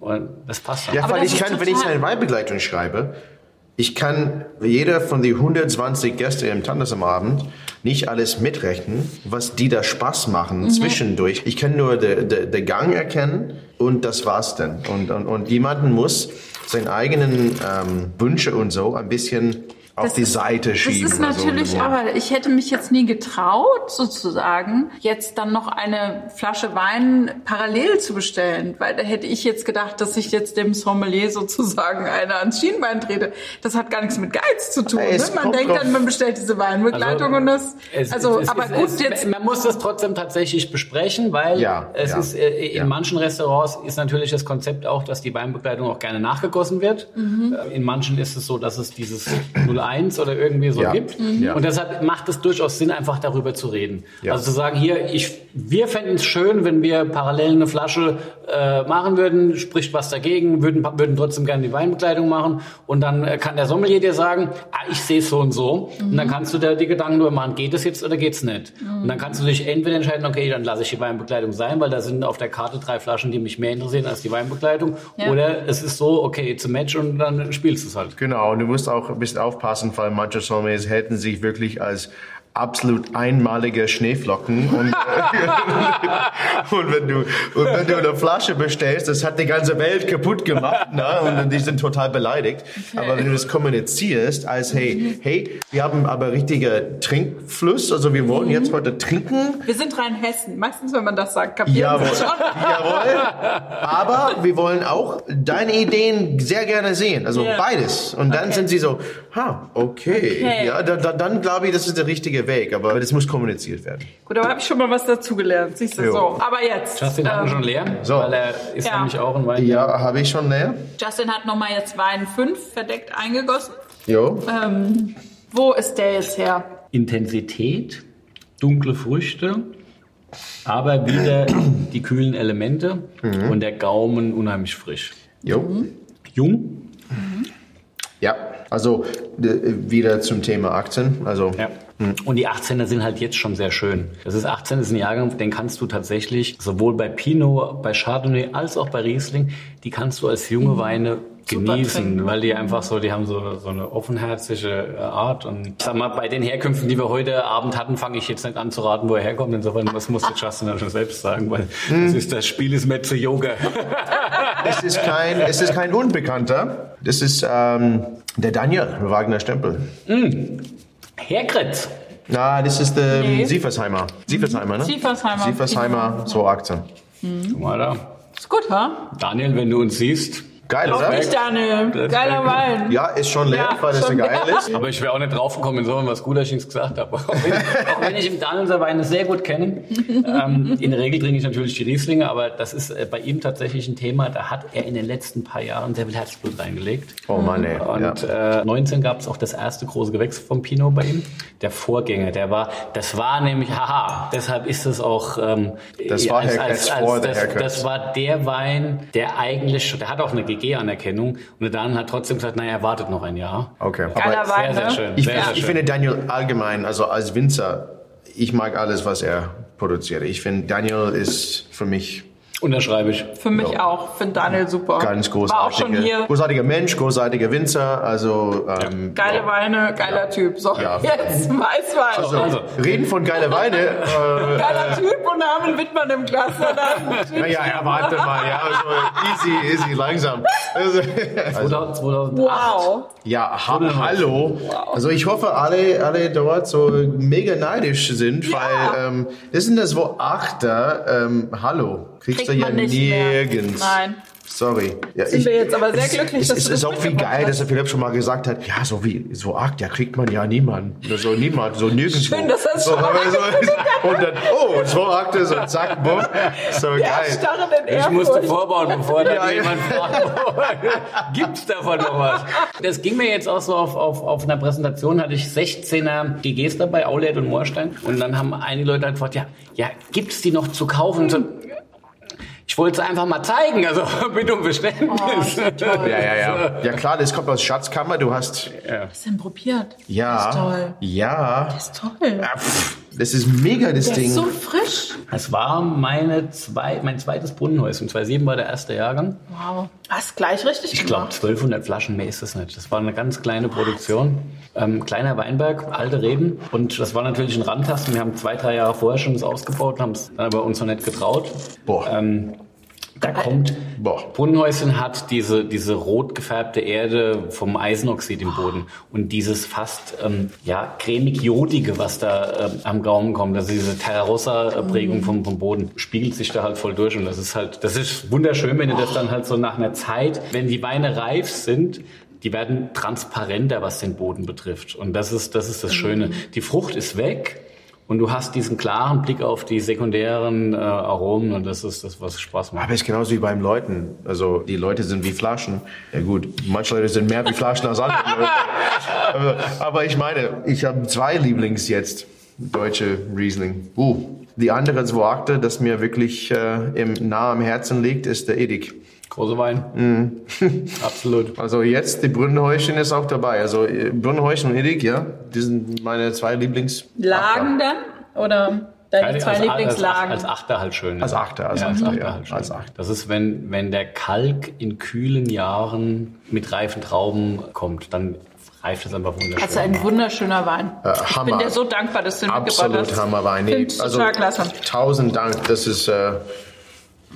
Und das passt dann. Ja, Aber weil ich kann, wenn ich eine Weinbegleitung schreibe, ich kann jeder von den 120 Gäste im Tandes am Abend nicht alles mitrechnen, was die da Spaß machen zwischendurch. Ich kann nur den de, de Gang erkennen und das war's dann. Und, und, und jemanden muss seine eigenen ähm, Wünsche und so ein bisschen auf Das die Seite schieben. Das ist oder so. natürlich, aber ich hätte mich jetzt nie getraut, sozusagen, jetzt dann noch eine Flasche Wein parallel zu bestellen, weil da hätte ich jetzt gedacht, dass ich jetzt dem Sommelier sozusagen eine ans Schienbein trete. Das hat gar nichts mit Geiz zu tun. Ne? Man denkt drauf- dann, man bestellt diese Weinbegleitung und das, Es- also, es- aber es- gut, es, jetzt, Man muss das trotzdem tatsächlich besprechen, weil Ja, es ja, ist äh, in ja. manchen Restaurants ist natürlich das Konzept auch, dass die Weinbegleitung auch gerne nachgegossen wird. Mhm. Äh, In manchen ist es so, dass es dieses 01 oder irgendwie so Ja, gibt. Mhm. ja. Und deshalb macht es durchaus Sinn, einfach darüber zu reden. Ja. Also zu sagen, hier, ich, wir fänden es schön, wenn wir parallel eine Flasche äh, machen würden, spricht was dagegen, würden, würden trotzdem gerne die Weinbegleitung machen. Und dann äh, kann der Sommelier dir sagen, ah, ich sehe es so und so. Und dann kannst du dir die Gedanken nur machen, geht es jetzt oder geht's nicht? Und dann kannst du dich entweder entscheiden, okay, dann lasse ich die Weinbegleitung sein, weil da sind auf der Karte drei Flaschen, die mich mehr interessieren als die Weinbegleitung. Ja. Oder es ist so, okay, it's a match und dann spielst du es halt. Genau, und du musst auch ein bisschen aufpassen, weil manche Sommeliers hätten sich wirklich als absolut einmalige Schneeflocken und, und wenn du und wenn du eine Flasche bestellst, das hat die ganze Welt kaputt gemacht, ne? und die sind total beleidigt. Aber wenn du das kommunizierst als hey, hey, wir haben aber richtiger Trinkfluss, also wir wollen jetzt heute trinken, wir sind Rheinhessen. Meistens, wenn man das sagt, kapieren Jawohl. Sie schon. Jawohl. Aber wir wollen auch deine Ideen sehr gerne sehen. Also Ja. beides. Und dann Okay. sind sie so, ha, okay. Okay. Ja, da, da, dann glaube ich, das ist der richtige Weg. Aber das muss kommuniziert werden. Gut, aber habe ich schon mal was dazugelernt. Siehst du, Jo. so. Aber jetzt. Justin hat ähm, schon leer, so. weil er ist Ja. nämlich auch ein Wein. Ja, habe ich schon näher? Justin hat nochmal jetzt Wein 5 verdeckt eingegossen. Jo. Ähm, wo ist der jetzt her? Intensität, dunkle Früchte, aber wieder die kühlen Elemente und der Gaumen unheimlich frisch. Jo. Jung? Ja. Also d- wieder zum Thema Aktien. Also Ja. Und die 18er sind halt jetzt schon sehr schön. Das ist 18 ist ein Jahrgang, den kannst du tatsächlich sowohl bei Pinot, bei Chardonnay als auch bei Riesling, die kannst du als junge Weine Super genießen, trinken. weil die einfach so, die haben so, so eine offenherzige äh, Art. Und ich sag mal, bei den Herkünften, die wir heute Abend hatten, fange ich jetzt nicht an zu raten, wo er herkommt. Insofern, was muss der Justin dann schon selbst sagen, weil das, ist, das Spiel ist mehr zu Yoga. es ist kein, es ist kein Unbekannter. Das ist ähm, der Daniel Wagner Stempel. Herkretz. Na, das ist der Nee. Siefersheimer. Siefersheimer, ne? Siefersheimer. Siefersheimer, so Aktien. Guck mal da. Ist gut, ha? Daniel, wenn du uns siehst, Geil, Auf oder? mich, Daniel. Das- Geiler Wein. Ja, ist schon leer, Ja, weil das so schon geil leer. ist. Aber ich wäre auch nicht draufgekommen, insofern was gut, dass ich nichts gesagt habe. Auch wenn, auch wenn ich im Daniel seine Weine sehr gut kenne. Ähm, in der Regel trinke ich natürlich die Rieslinge, aber das ist äh, bei ihm tatsächlich ein Thema. Da hat er in den letzten paar Jahren sehr viel Herzblut reingelegt. Oh Mann, ey. Und Ja. äh, 19 gab es auch das erste große Gewächs vom Pinot bei ihm. Der Vorgänger, der war, das war nämlich, haha, deshalb ist es auch, ähm, Das war Haircuts vor der das, das war der Wein, der eigentlich, schon- der hat auch eine GG-Anerkennung und der Dan hat trotzdem gesagt, naja, er wartet noch ein Jahr. Okay. Aber Sehr, sehr schön. ich, sehr, sehr ich schön. finde Daniel allgemein, also als Winzer, ich mag alles, was er produziert. Ich finde, Daniel ist für mich Unterschreibe ich. Für mich auch. Finde Daniel super. ganz War auch schon großartiger, hier. großartiger Mensch, großartiger Winzer. Also, ähm, Geile Weine, geiler Typ. So, Ja. jetzt Weißwein. also, Also. reden von geile Weine. Äh, Geiler Typ und einen Wittmann im Glas. naja, ja, warte mal, ja, also easy, easy, langsam. Also, 2000, 2008. Wow. Ja, ha hallo. Also ich hoffe, alle, alle dort so mega neidisch sind, Ja. weil ähm, das sind das wo Achter. Ähm, hallo, kriegst Kriegt du ja nirgends. Nein. Sorry. Ja, Sind wir jetzt aber sehr es, glücklich, es, dass es du ist das auch wie geil, hast. dass der Philipp schon mal gesagt hat, ja, so wie so Acht, ja kriegt man ja niemand. Oder So niemand, so nirgendwo. Schön, dass es so, schon mal so, Und dann, oh, so Akte, so zack, bumm. So Ja, geil. Ich musste Erfurt. vorbauen, bevor da Ja, ja. jemand fragt, gibt's davon noch was? Das ging mir jetzt auch so auf, auf, auf einer Präsentation, hatte ich 16er GGs dabei, Aulet und Moorstein. Und dann haben einige Leute halt gefragt, ja, ja, gibt's die noch zu kaufen? Wollte es einfach mal zeigen, also bitte um Verständnis. Ja, ja, ja. Ja klar, das kommt aus Schatzkammer. Du hast, Was ist denn probiert? ja, Das ist toll. ja. Das ist toll. Ja, Das ist mega, das Der Ding. ist so frisch. Es war meine zwei, mein zweites Brunnenhäuschen. 2007 war der erste Jahrgang. Wow. Hast gleich richtig Ich glaube, gemacht. 1200 Flaschen, mehr ist es nicht. Das war eine ganz kleine Produktion. Ähm, kleiner Weinberg, alte Reben. Und das war natürlich ein Randtasten. Wir haben zwei, drei Jahre vorher schon das ausgebaut, haben es dann aber uns noch nicht getraut. Boah. Ähm, Da kommt, Boah. Brunnenhäuschen hat diese, diese rot gefärbte Erde vom Eisenoxid im Boden und dieses fast, ähm, ja, cremig-jodige, was da ähm, am Gaumen kommt, also diese Terrarossa-Prägung vom, vom Boden, spiegelt sich da halt voll durch und das ist halt, das ist wunderschön, wenn du das dann halt so nach einer Zeit, wenn die Weine reif sind, die werden transparenter, was den Boden betrifft. Und das ist, das ist das Schöne. Die Frucht ist weg. Und du hast diesen klaren Blick auf die sekundären äh, Aromen und das ist das, was Spaß macht. Aber es ist genauso wie beim Leuten. Also die Leute sind wie Flaschen. Ja gut, manche Leute sind mehr wie Flaschen als andere Leute. Aber, aber ich meine, ich habe zwei Lieblings jetzt. Deutsche Riesling. Uh, die andere Sorte, das mir wirklich äh, im, nah am Herzen liegt, ist der Edik. Große Wein. Absolut. Also jetzt, die Brünnhäuschen ist auch dabei. Also äh, Brünnhäuschen und Edik, ja, die sind meine zwei Lieblings... Lagen dann? Oder deine zwei als, Lieblingslagen? Als, als Achter halt schön. Als Achter, als ja, als Achter, Achter ja, halt schön. als Achter. Das ist, wenn, wenn der Kalk in kühlen Jahren mit reifen Trauben kommt, dann reift es einfach wunderschön. Das ist ein wunderschöner Wein. ich bin Äh, dir so dankbar, dass du ihn mitgebracht Absolut hast. Hammerwein. Find's total klasse. Tausend Dank. Das ist äh,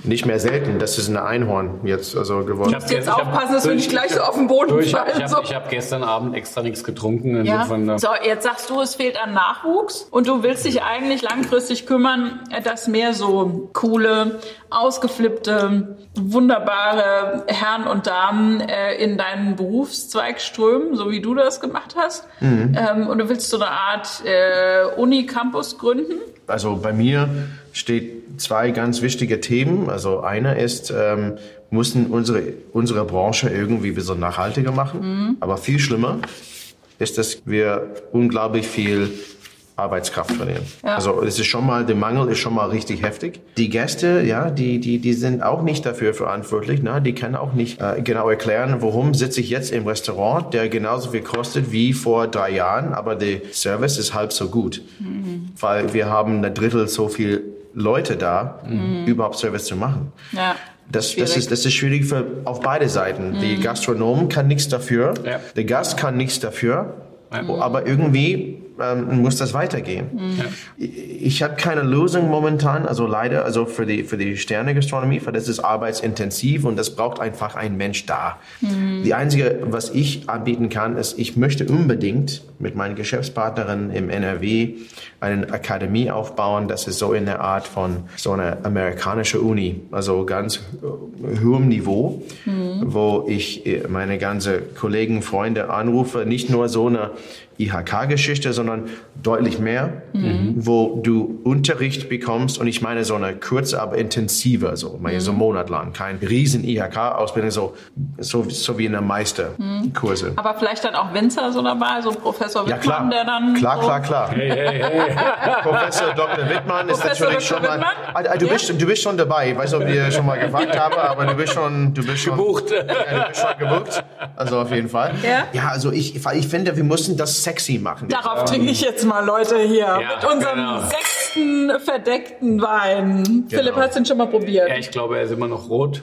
nicht mehr selten. Das ist ein Einhorn jetzt also geworden. Ich hab- jetzt aufpassen, dass wir nicht gleich so auf den Boden Du, ich habe fallen. ich so. hab, gestern Abend extra nichts getrunken. Ja. Äh, So, jetzt sagst du, es fehlt an Nachwuchs und du willst dich eigentlich langfristig kümmern, dass mehr so coole, ausgeflippte, wunderbare Herren und Damen äh, in deinen Berufszweig strömen, so wie du das gemacht hast. Ähm, und du willst so eine Art äh, Uni-Campus gründen. Also bei mir steht zwei ganz wichtige Themen. Also einer ist, ähm, müssen unsere, unsere Branche irgendwie bisschen nachhaltiger machen. Aber viel schlimmer ist, dass wir unglaublich viel Arbeitskraft verlieren. Ja. Also es ist schon mal, der Mangel ist schon mal richtig heftig. Die Gäste, ja, die, die, die sind auch nicht dafür verantwortlich. Ne? Die können auch nicht äh, genau erklären, warum sitze ich jetzt im Restaurant, der genauso viel kostet wie vor drei Jahren, aber der Service ist halb so gut. Weil wir haben ein Drittel so viel Leute da, überhaupt Service zu machen. Ja. Das, das, ist, das ist schwierig für, auf beide Seiten. Die Gastronom kann nichts dafür, Ja. der Gast kann nichts dafür, aber irgendwie ähm, muss das weitergehen. Ich, ich habe keine Lösung momentan, also leider, also für die, für die Sterne-Gastronomie, weil das ist arbeitsintensiv und das braucht einfach ein Mensch da. Die einzige, was ich anbieten kann, ist, ich möchte unbedingt mit meinen Geschäftspartnerinnen im NRW eine Akademie aufbauen. Das ist so in der Art von so einer amerikanischen Uni, also ganz äh, hohem Niveau, wo ich äh, meine ganze Kollegen, Freunde anrufe, nicht nur so eine IHK-Geschichte, sondern deutlich mehr, wo du Unterricht bekommst und ich meine so eine kurze, aber intensive, so, meine, so monatlang, kein riesen IHK-Ausbildung, so, so, so wie in der Meisterkurse. Aber vielleicht dann auch Winzer so dabei, so ein Professor Ja, Wittmann, klar. der dann. klar, so klar, klar. Professor Dr. Wittmann ist Professor natürlich Dr. schon mal. Wittmann? Ah, ah, Du, Ja? bist, du bist schon dabei. Ich weiß nicht, ob ich schon mal gefragt habe, aber du bist schon, du bist schon Gebucht. Ja, du bist schon gebucht. Also auf jeden Fall. Ja? Ja, also ich, ich finde, wir müssen das sexy machen. Darauf trinke ich jetzt mal, Leute, hier. mit unserem genau. sechsten verdeckten Wein. Philipp, hast du den schon mal probiert? ja, ich glaube, er ist immer noch rot,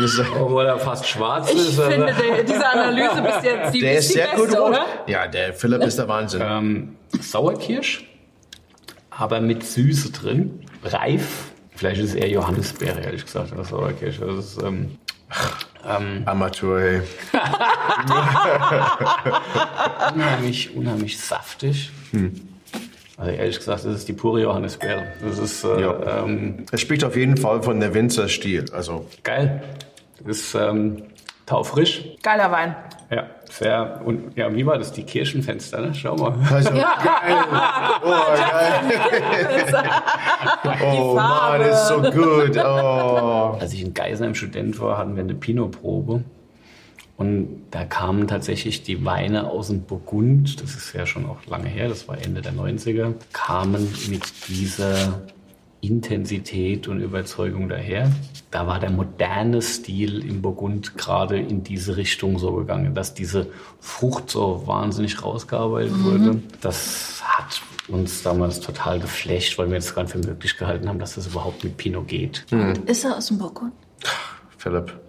Das- obwohl er fast schwarz Ich ist. also- finde, der, diese Analyse bis jetzt, die Der ist ist die sehr beste, gut rot. oder? Ja, der Philipp ist der Wahnsinn. ähm, Sauerkirsch, aber mit Süße drin, reif. Vielleicht ist es eher Johannisbeere, ehrlich gesagt, oder Sauerkirsch. Das ist, ähm, Amateur, hey. unheimlich, unheimlich saftig. Also ehrlich gesagt, das ist die pure Johannisbeere. Das ist äh, Ja. ähm, Es spricht auf jeden Fall von der Winzerstil. Also geil. Das ist ähm, taufrisch. Geiler Wein. Ja, sehr. Und ja, wie war das? Die Kirchenfenster, ne? Schau mal. Also, Ja. oh, geil. oh Mann, ist so gut. Oh. Als ich in Geisenheim Student war, hatten wir eine Pinot-Probe. Und da kamen tatsächlich die Weine aus dem Burgund, das ist ja schon auch lange her, das war Ende der 90er, kamen mit dieser Intensität und Überzeugung daher. Da war der moderne Stil im Burgund gerade in diese Richtung so gegangen, dass diese Frucht so wahnsinnig rausgearbeitet wurde. Das hat uns damals total geflasht, weil wir es gar nicht für möglich gehalten haben, dass das überhaupt mit Pinot geht. Ist er aus dem Burgund? Philipp.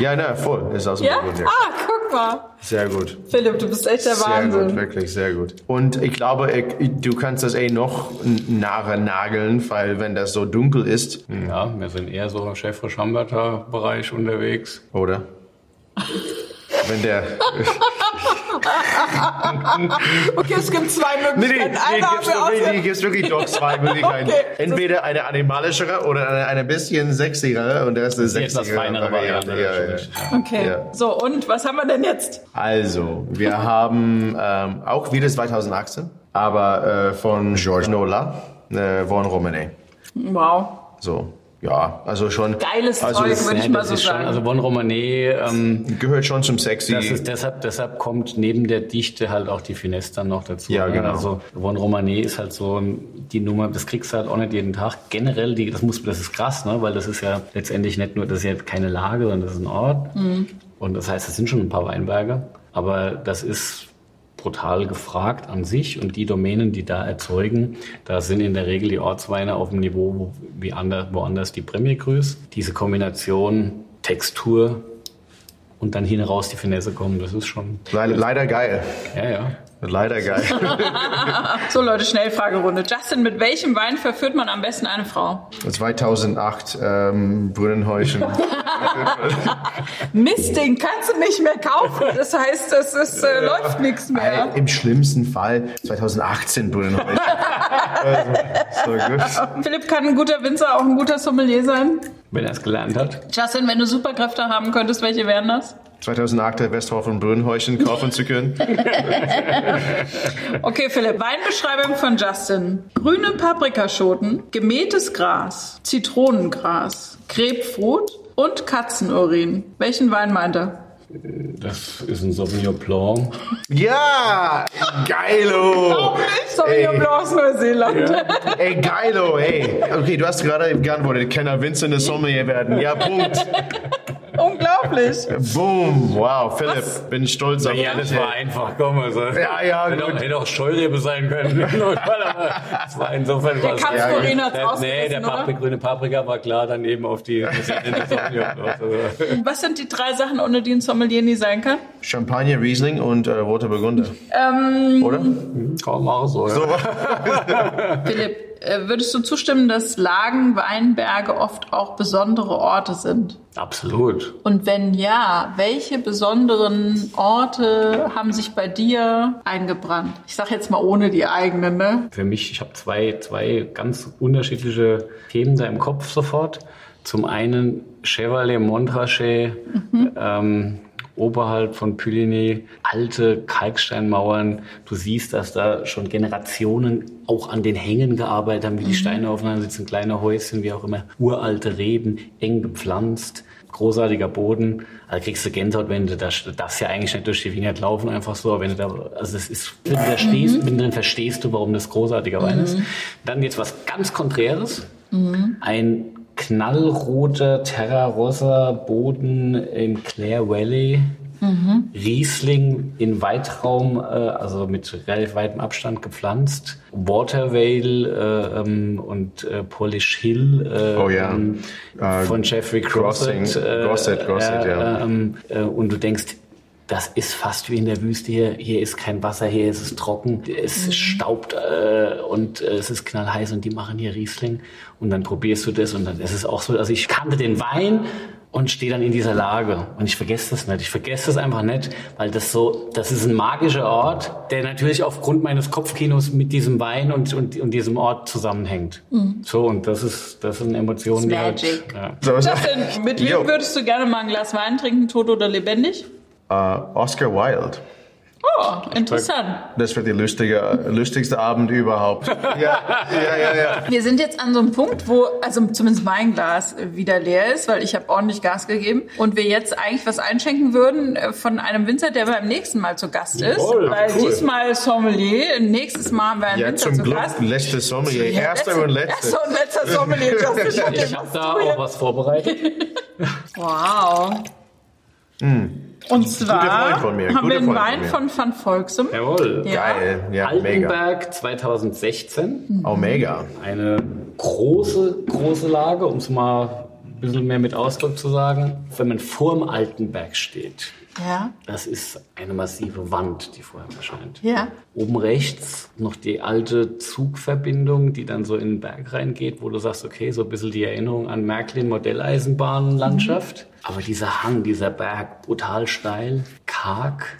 Ja, na, voll. Ist aus dem Ja? Burgund, ja. Ah, guck Super. Sehr gut. Philipp, du bist echt der Sehr Wahnsinn. gut, wirklich sehr gut. Und ich glaube, ich, du kannst das eh noch nahe nageln, weil wenn das so dunkel ist, Ja, wir sind eher so im Chefre-Schamberter-Bereich unterwegs. oder? wenn der... Okay, es gibt zwei Nee, nee, Möglichkeiten. nee, Eine haben gibt's wir wirklich, ausge- gibt's wirklich doch zwei Möglichkeiten. Okay. Entweder eine animalischere oder eine, eine bisschen sexigere und das ist eine sexigere feinere Variante. Ja, ja. ja. Okay, Ja. so und was haben wir denn jetzt? Also, wir haben ähm, auch wieder 2018, aber äh, von Georges Nola, äh, von Romane. Wow. So, ja, also schon. Geiles also Zeug, das würde ich mal so ist schon, sagen. also Bon Romané, ähm, gehört schon zum Sexy. das ist deshalb, deshalb kommt neben der Dichte halt auch die Finesse dann noch dazu. Ja, ne? genau. Also Bon Romané ist halt so die Nummer, das kriegst du halt auch nicht jeden Tag. Generell, die, das muss, das ist krass, ne? weil das ist ja letztendlich nicht nur, das ist ja keine Lage, sondern das ist ein Ort. Mhm. Und das heißt, das sind schon ein paar Weinberge. Aber das ist brutal gefragt an sich und die Domänen, die da erzeugen, da sind in der Regel die Ortsweine auf dem Niveau wo, wie anders, woanders die Premier Crues. Diese Kombination Textur und dann hin raus die Finesse kommen, das ist schon, leider, leider geil. ja, ja. Leider geil. So Leute, Schnellfragerunde. Justin, mit welchem Wein verführt man am besten eine Frau? 2008 ähm, Brunnenhäuschen. Mist, den kannst du nicht mehr kaufen. Das heißt, es ist, äh, läuft nichts mehr. Im schlimmsten Fall 2018 Brunnenhäuschen. also, so gut. Philipp kann ein guter Winzer, auch ein guter Sommelier sein. Wenn er es gelernt hat. Justin, wenn du Superkräfte haben könntest, welche wären das? 2008 Westhofen Brunnenhäuschen kaufen zu können. Okay, Philipp, Weinbeschreibung von Justin. Grüne Paprikaschoten, gemähtes Gras, Zitronengras, Grapefruit und Katzenurin. Welchen Wein meint er? Das ist ein Sauvignon Blanc. Ja, geilo. Sauvignon Blanc aus Neuseeland. Ey, geilo, ey. Okay, du hast gerade geantwortet, kann er Vincent eine Sommelier werden? Ja, Punkt. Unglaublich. Boom. Wow, Philipp, bin stolz auf Ja, dich. das war einfach, komm, also. Ja, ja, hätte, gut. Auch, hätte auch Scheurebe sein können. Das war insofern Der was- Katzenurin hat's Der- Nee, der rausgerissen, oder? Papri, grüne Paprika war klar dann eben auf die, der. Also, Was sind die drei Sachen, ohne die ein Sommelier nie sein kann? Champagner, Riesling und äh, roter Burgunder. Oder? Kaum auch so, ja. Philipp, äh, würdest du zustimmen, dass Lagen, Weinberge oft auch besondere Orte sind? Absolut. Und wenn ja, welche besonderen Orte haben sich bei dir eingebrannt? Ich sag jetzt mal ohne die eigenen, ne? Für mich, ich habe zwei, zwei ganz unterschiedliche Themen da im Kopf sofort. Zum einen Chevrolet Montrachet, ähm, oberhalb von Puligny, alte Kalksteinmauern. Du siehst, dass da schon Generationen auch an den Hängen gearbeitet haben, wie die Steine aufeinander sitzen, kleine Häuschen, wie auch immer, uralte Reben, eng bepflanzt. Großartiger Boden, also kriegst du Gänsehaut, wenn du da, du darfst ja eigentlich nicht durch die Vignette laufen, einfach so, aber wenn du da, also es ist, wenn du da stehst, mittendrin verstehst du, warum das großartiger Wein ist. Dann jetzt was ganz Konträres, ein knallroter Terrarossa Boden im Clare Valley. Riesling in Weitraum, äh, also mit relativ weitem Abstand gepflanzt. Watervale äh, ähm, und äh, Polish Hill äh, Oh ja. ähm, Äh, von Jeffrey Grosset. Grossing- Grosset, Grosset, ja. ähm, äh, und du denkst, das ist fast wie in der Wüste hier. Hier ist kein Wasser, hier ist es trocken, es staubt äh, und äh, es ist knallheiß und die machen hier Riesling. Und dann probierst du das und dann ist es auch so, also ich kannte den Wein und stehe dann in dieser Lage und ich vergesse das nicht. Ich vergesse das einfach nicht, weil das so, das ist ein magischer Ort, der natürlich aufgrund meines Kopfkinos mit diesem Wein und, und, und diesem Ort zusammenhängt. So, und das ist, das sind Emotionen, die halt, Magic. ja. Justin, mit wem würdest du gerne mal ein Glas Wein trinken, tot oder lebendig? Äh, Oscar Wilde. Oh, interessant. Das wird der lustige, lustigste Abend überhaupt. Ja, ja, ja, ja. Wir sind jetzt an so einem Punkt, wo also zumindest mein Glas wieder leer ist, weil ich habe ordentlich Gas gegeben und wir jetzt eigentlich was einschenken würden äh, von einem Winzer, der beim nächsten Mal zu Gast ist. Jawohl, weil cool. diesmal Sommelier, nächstes Mal haben wir einen Ja, Winzer zum zu Glück Gast. letzte Sommelier. Ja, Erster und letzter. Erster und letzter Sommelier. Ich habe da auch jetzt? was vorbereitet. Wow. Und zwar von haben wir einen Freund von Wein mir. von Van Volksem. Jawohl. Ja. Geil. Ja, mega. Altenberg 2016. Oh, mega. Eine große, große Lage, um es mal ein bisschen mehr mit Ausdruck zu sagen. Wenn man vor dem alten Berg steht, Ja. das ist eine massive Wand, die vor ihm erscheint. Ja. Oben rechts noch die alte Zugverbindung, die dann so in den Berg reingeht, wo du sagst, okay, so ein bisschen die Erinnerung an Märklin Modelleisenbahnlandschaft. Aber dieser Hang, dieser Berg, brutal steil, karg,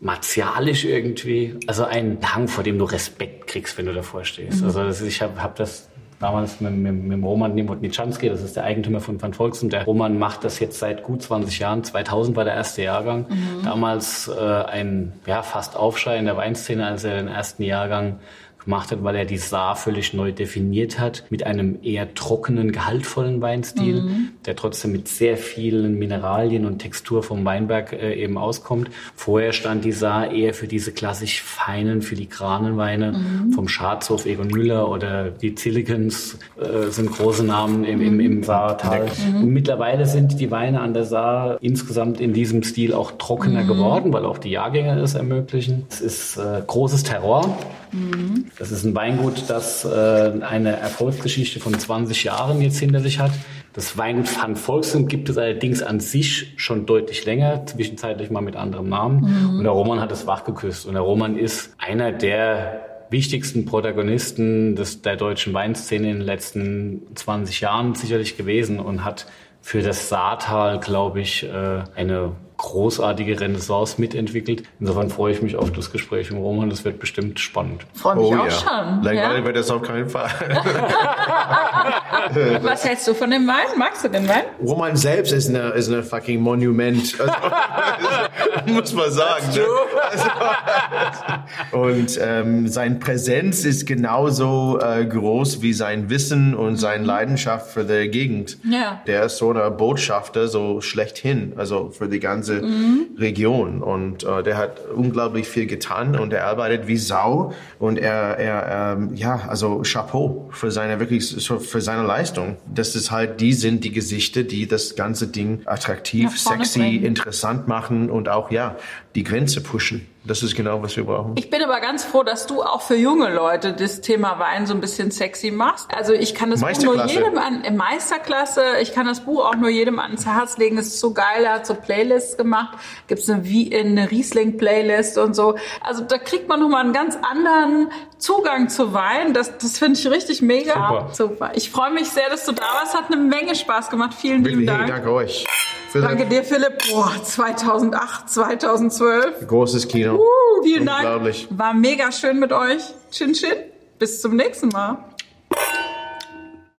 martialisch irgendwie. Also ein Hang, vor dem du Respekt kriegst, wenn du davor stehst. Also das ist, ich habe hab das damals mit, mit, mit dem Roman Nimotniczanski, das ist der Eigentümer von Van Volksen. Der Roman macht das jetzt seit gut 20 Jahren. 2000 war der erste Jahrgang. Damals äh, ein ja, fast Aufschrei in der Weinszene, als er den ersten Jahrgang gemacht hat, weil er die Saar völlig neu definiert hat, mit einem eher trockenen, gehaltvollen Weinstil, der trotzdem mit sehr vielen Mineralien und Textur vom Weinberg äh, eben auskommt. Vorher stand die Saar eher für diese klassisch feinen, filigranen Weine vom Schatzhof Egon Müller oder die Zillikens äh, sind große Namen im, im, im Saartal. Und mittlerweile sind die Weine an der Saar insgesamt in diesem Stil auch trockener geworden, weil auch die Jahrgänge es ermöglichen. Es ist äh, großes Terror. Das ist ein Weingut, das äh, eine Erfolgsgeschichte von 20 Jahren jetzt hinter sich hat. Das Weingut Van Volksen gibt es allerdings an sich schon deutlich länger, zwischenzeitlich mal mit anderem Namen. Und der Roman hat es wachgeküsst. Und der Roman ist einer der wichtigsten Protagonisten des, der deutschen Weinszene in den letzten 20 Jahren sicherlich gewesen und hat für das Saartal, glaube ich, äh, eine großartige Renaissance mitentwickelt. Insofern freue ich mich auf das Gespräch mit Roman. Das wird bestimmt spannend. Freue mich Oh auch ja. schon. Langweilig Ja? wird das auf keinen Fall. Was hältst du von dem Wein? Magst du den Wein? Roman selbst ist eine, ist eine fucking Monument. Also, muss man sagen. Ne? Also, und ähm, sein Präsenz ist genauso äh, groß wie sein Wissen und seine Leidenschaft für die Gegend. Ja. Der ist so der Botschafter, so schlechthin, also für die ganze Region. Und äh, der hat unglaublich viel getan und er arbeitet wie Sau. Und er, er ähm, ja, also Chapeau für seine wirklich für seine Leistung. Das ist halt, die sind die Gesichter, die das ganze Ding attraktiv, sexy, bringen. interessant machen und auch ja die Grenze pushen. Das ist genau, was wir brauchen. Ich bin aber ganz froh, dass du auch für junge Leute das Thema Wein so ein bisschen sexy machst. Also ich kann das Buch nur jedem an, äh, Meisterklasse, ich kann das Buch auch nur jedem ans Herz legen. Das ist so geil, er hat so Playlists gemacht. Gibt's eine, Wie- eine Riesling-Playlist und so. Also da kriegt man nochmal einen ganz anderen Zugang zu Wein. Das, das finde ich richtig mega. Super. Super. Ich freue mich sehr, dass du da warst. Hat eine Menge Spaß gemacht. Vielen lieben Wirklich, hey, Dank. danke euch. Danke dir, Philipp. Boah, 2008, 2012. Großes Kino. Uh, vielen Dank. Unglaublich. War mega schön mit euch. Chin Chin. Bis zum nächsten Mal.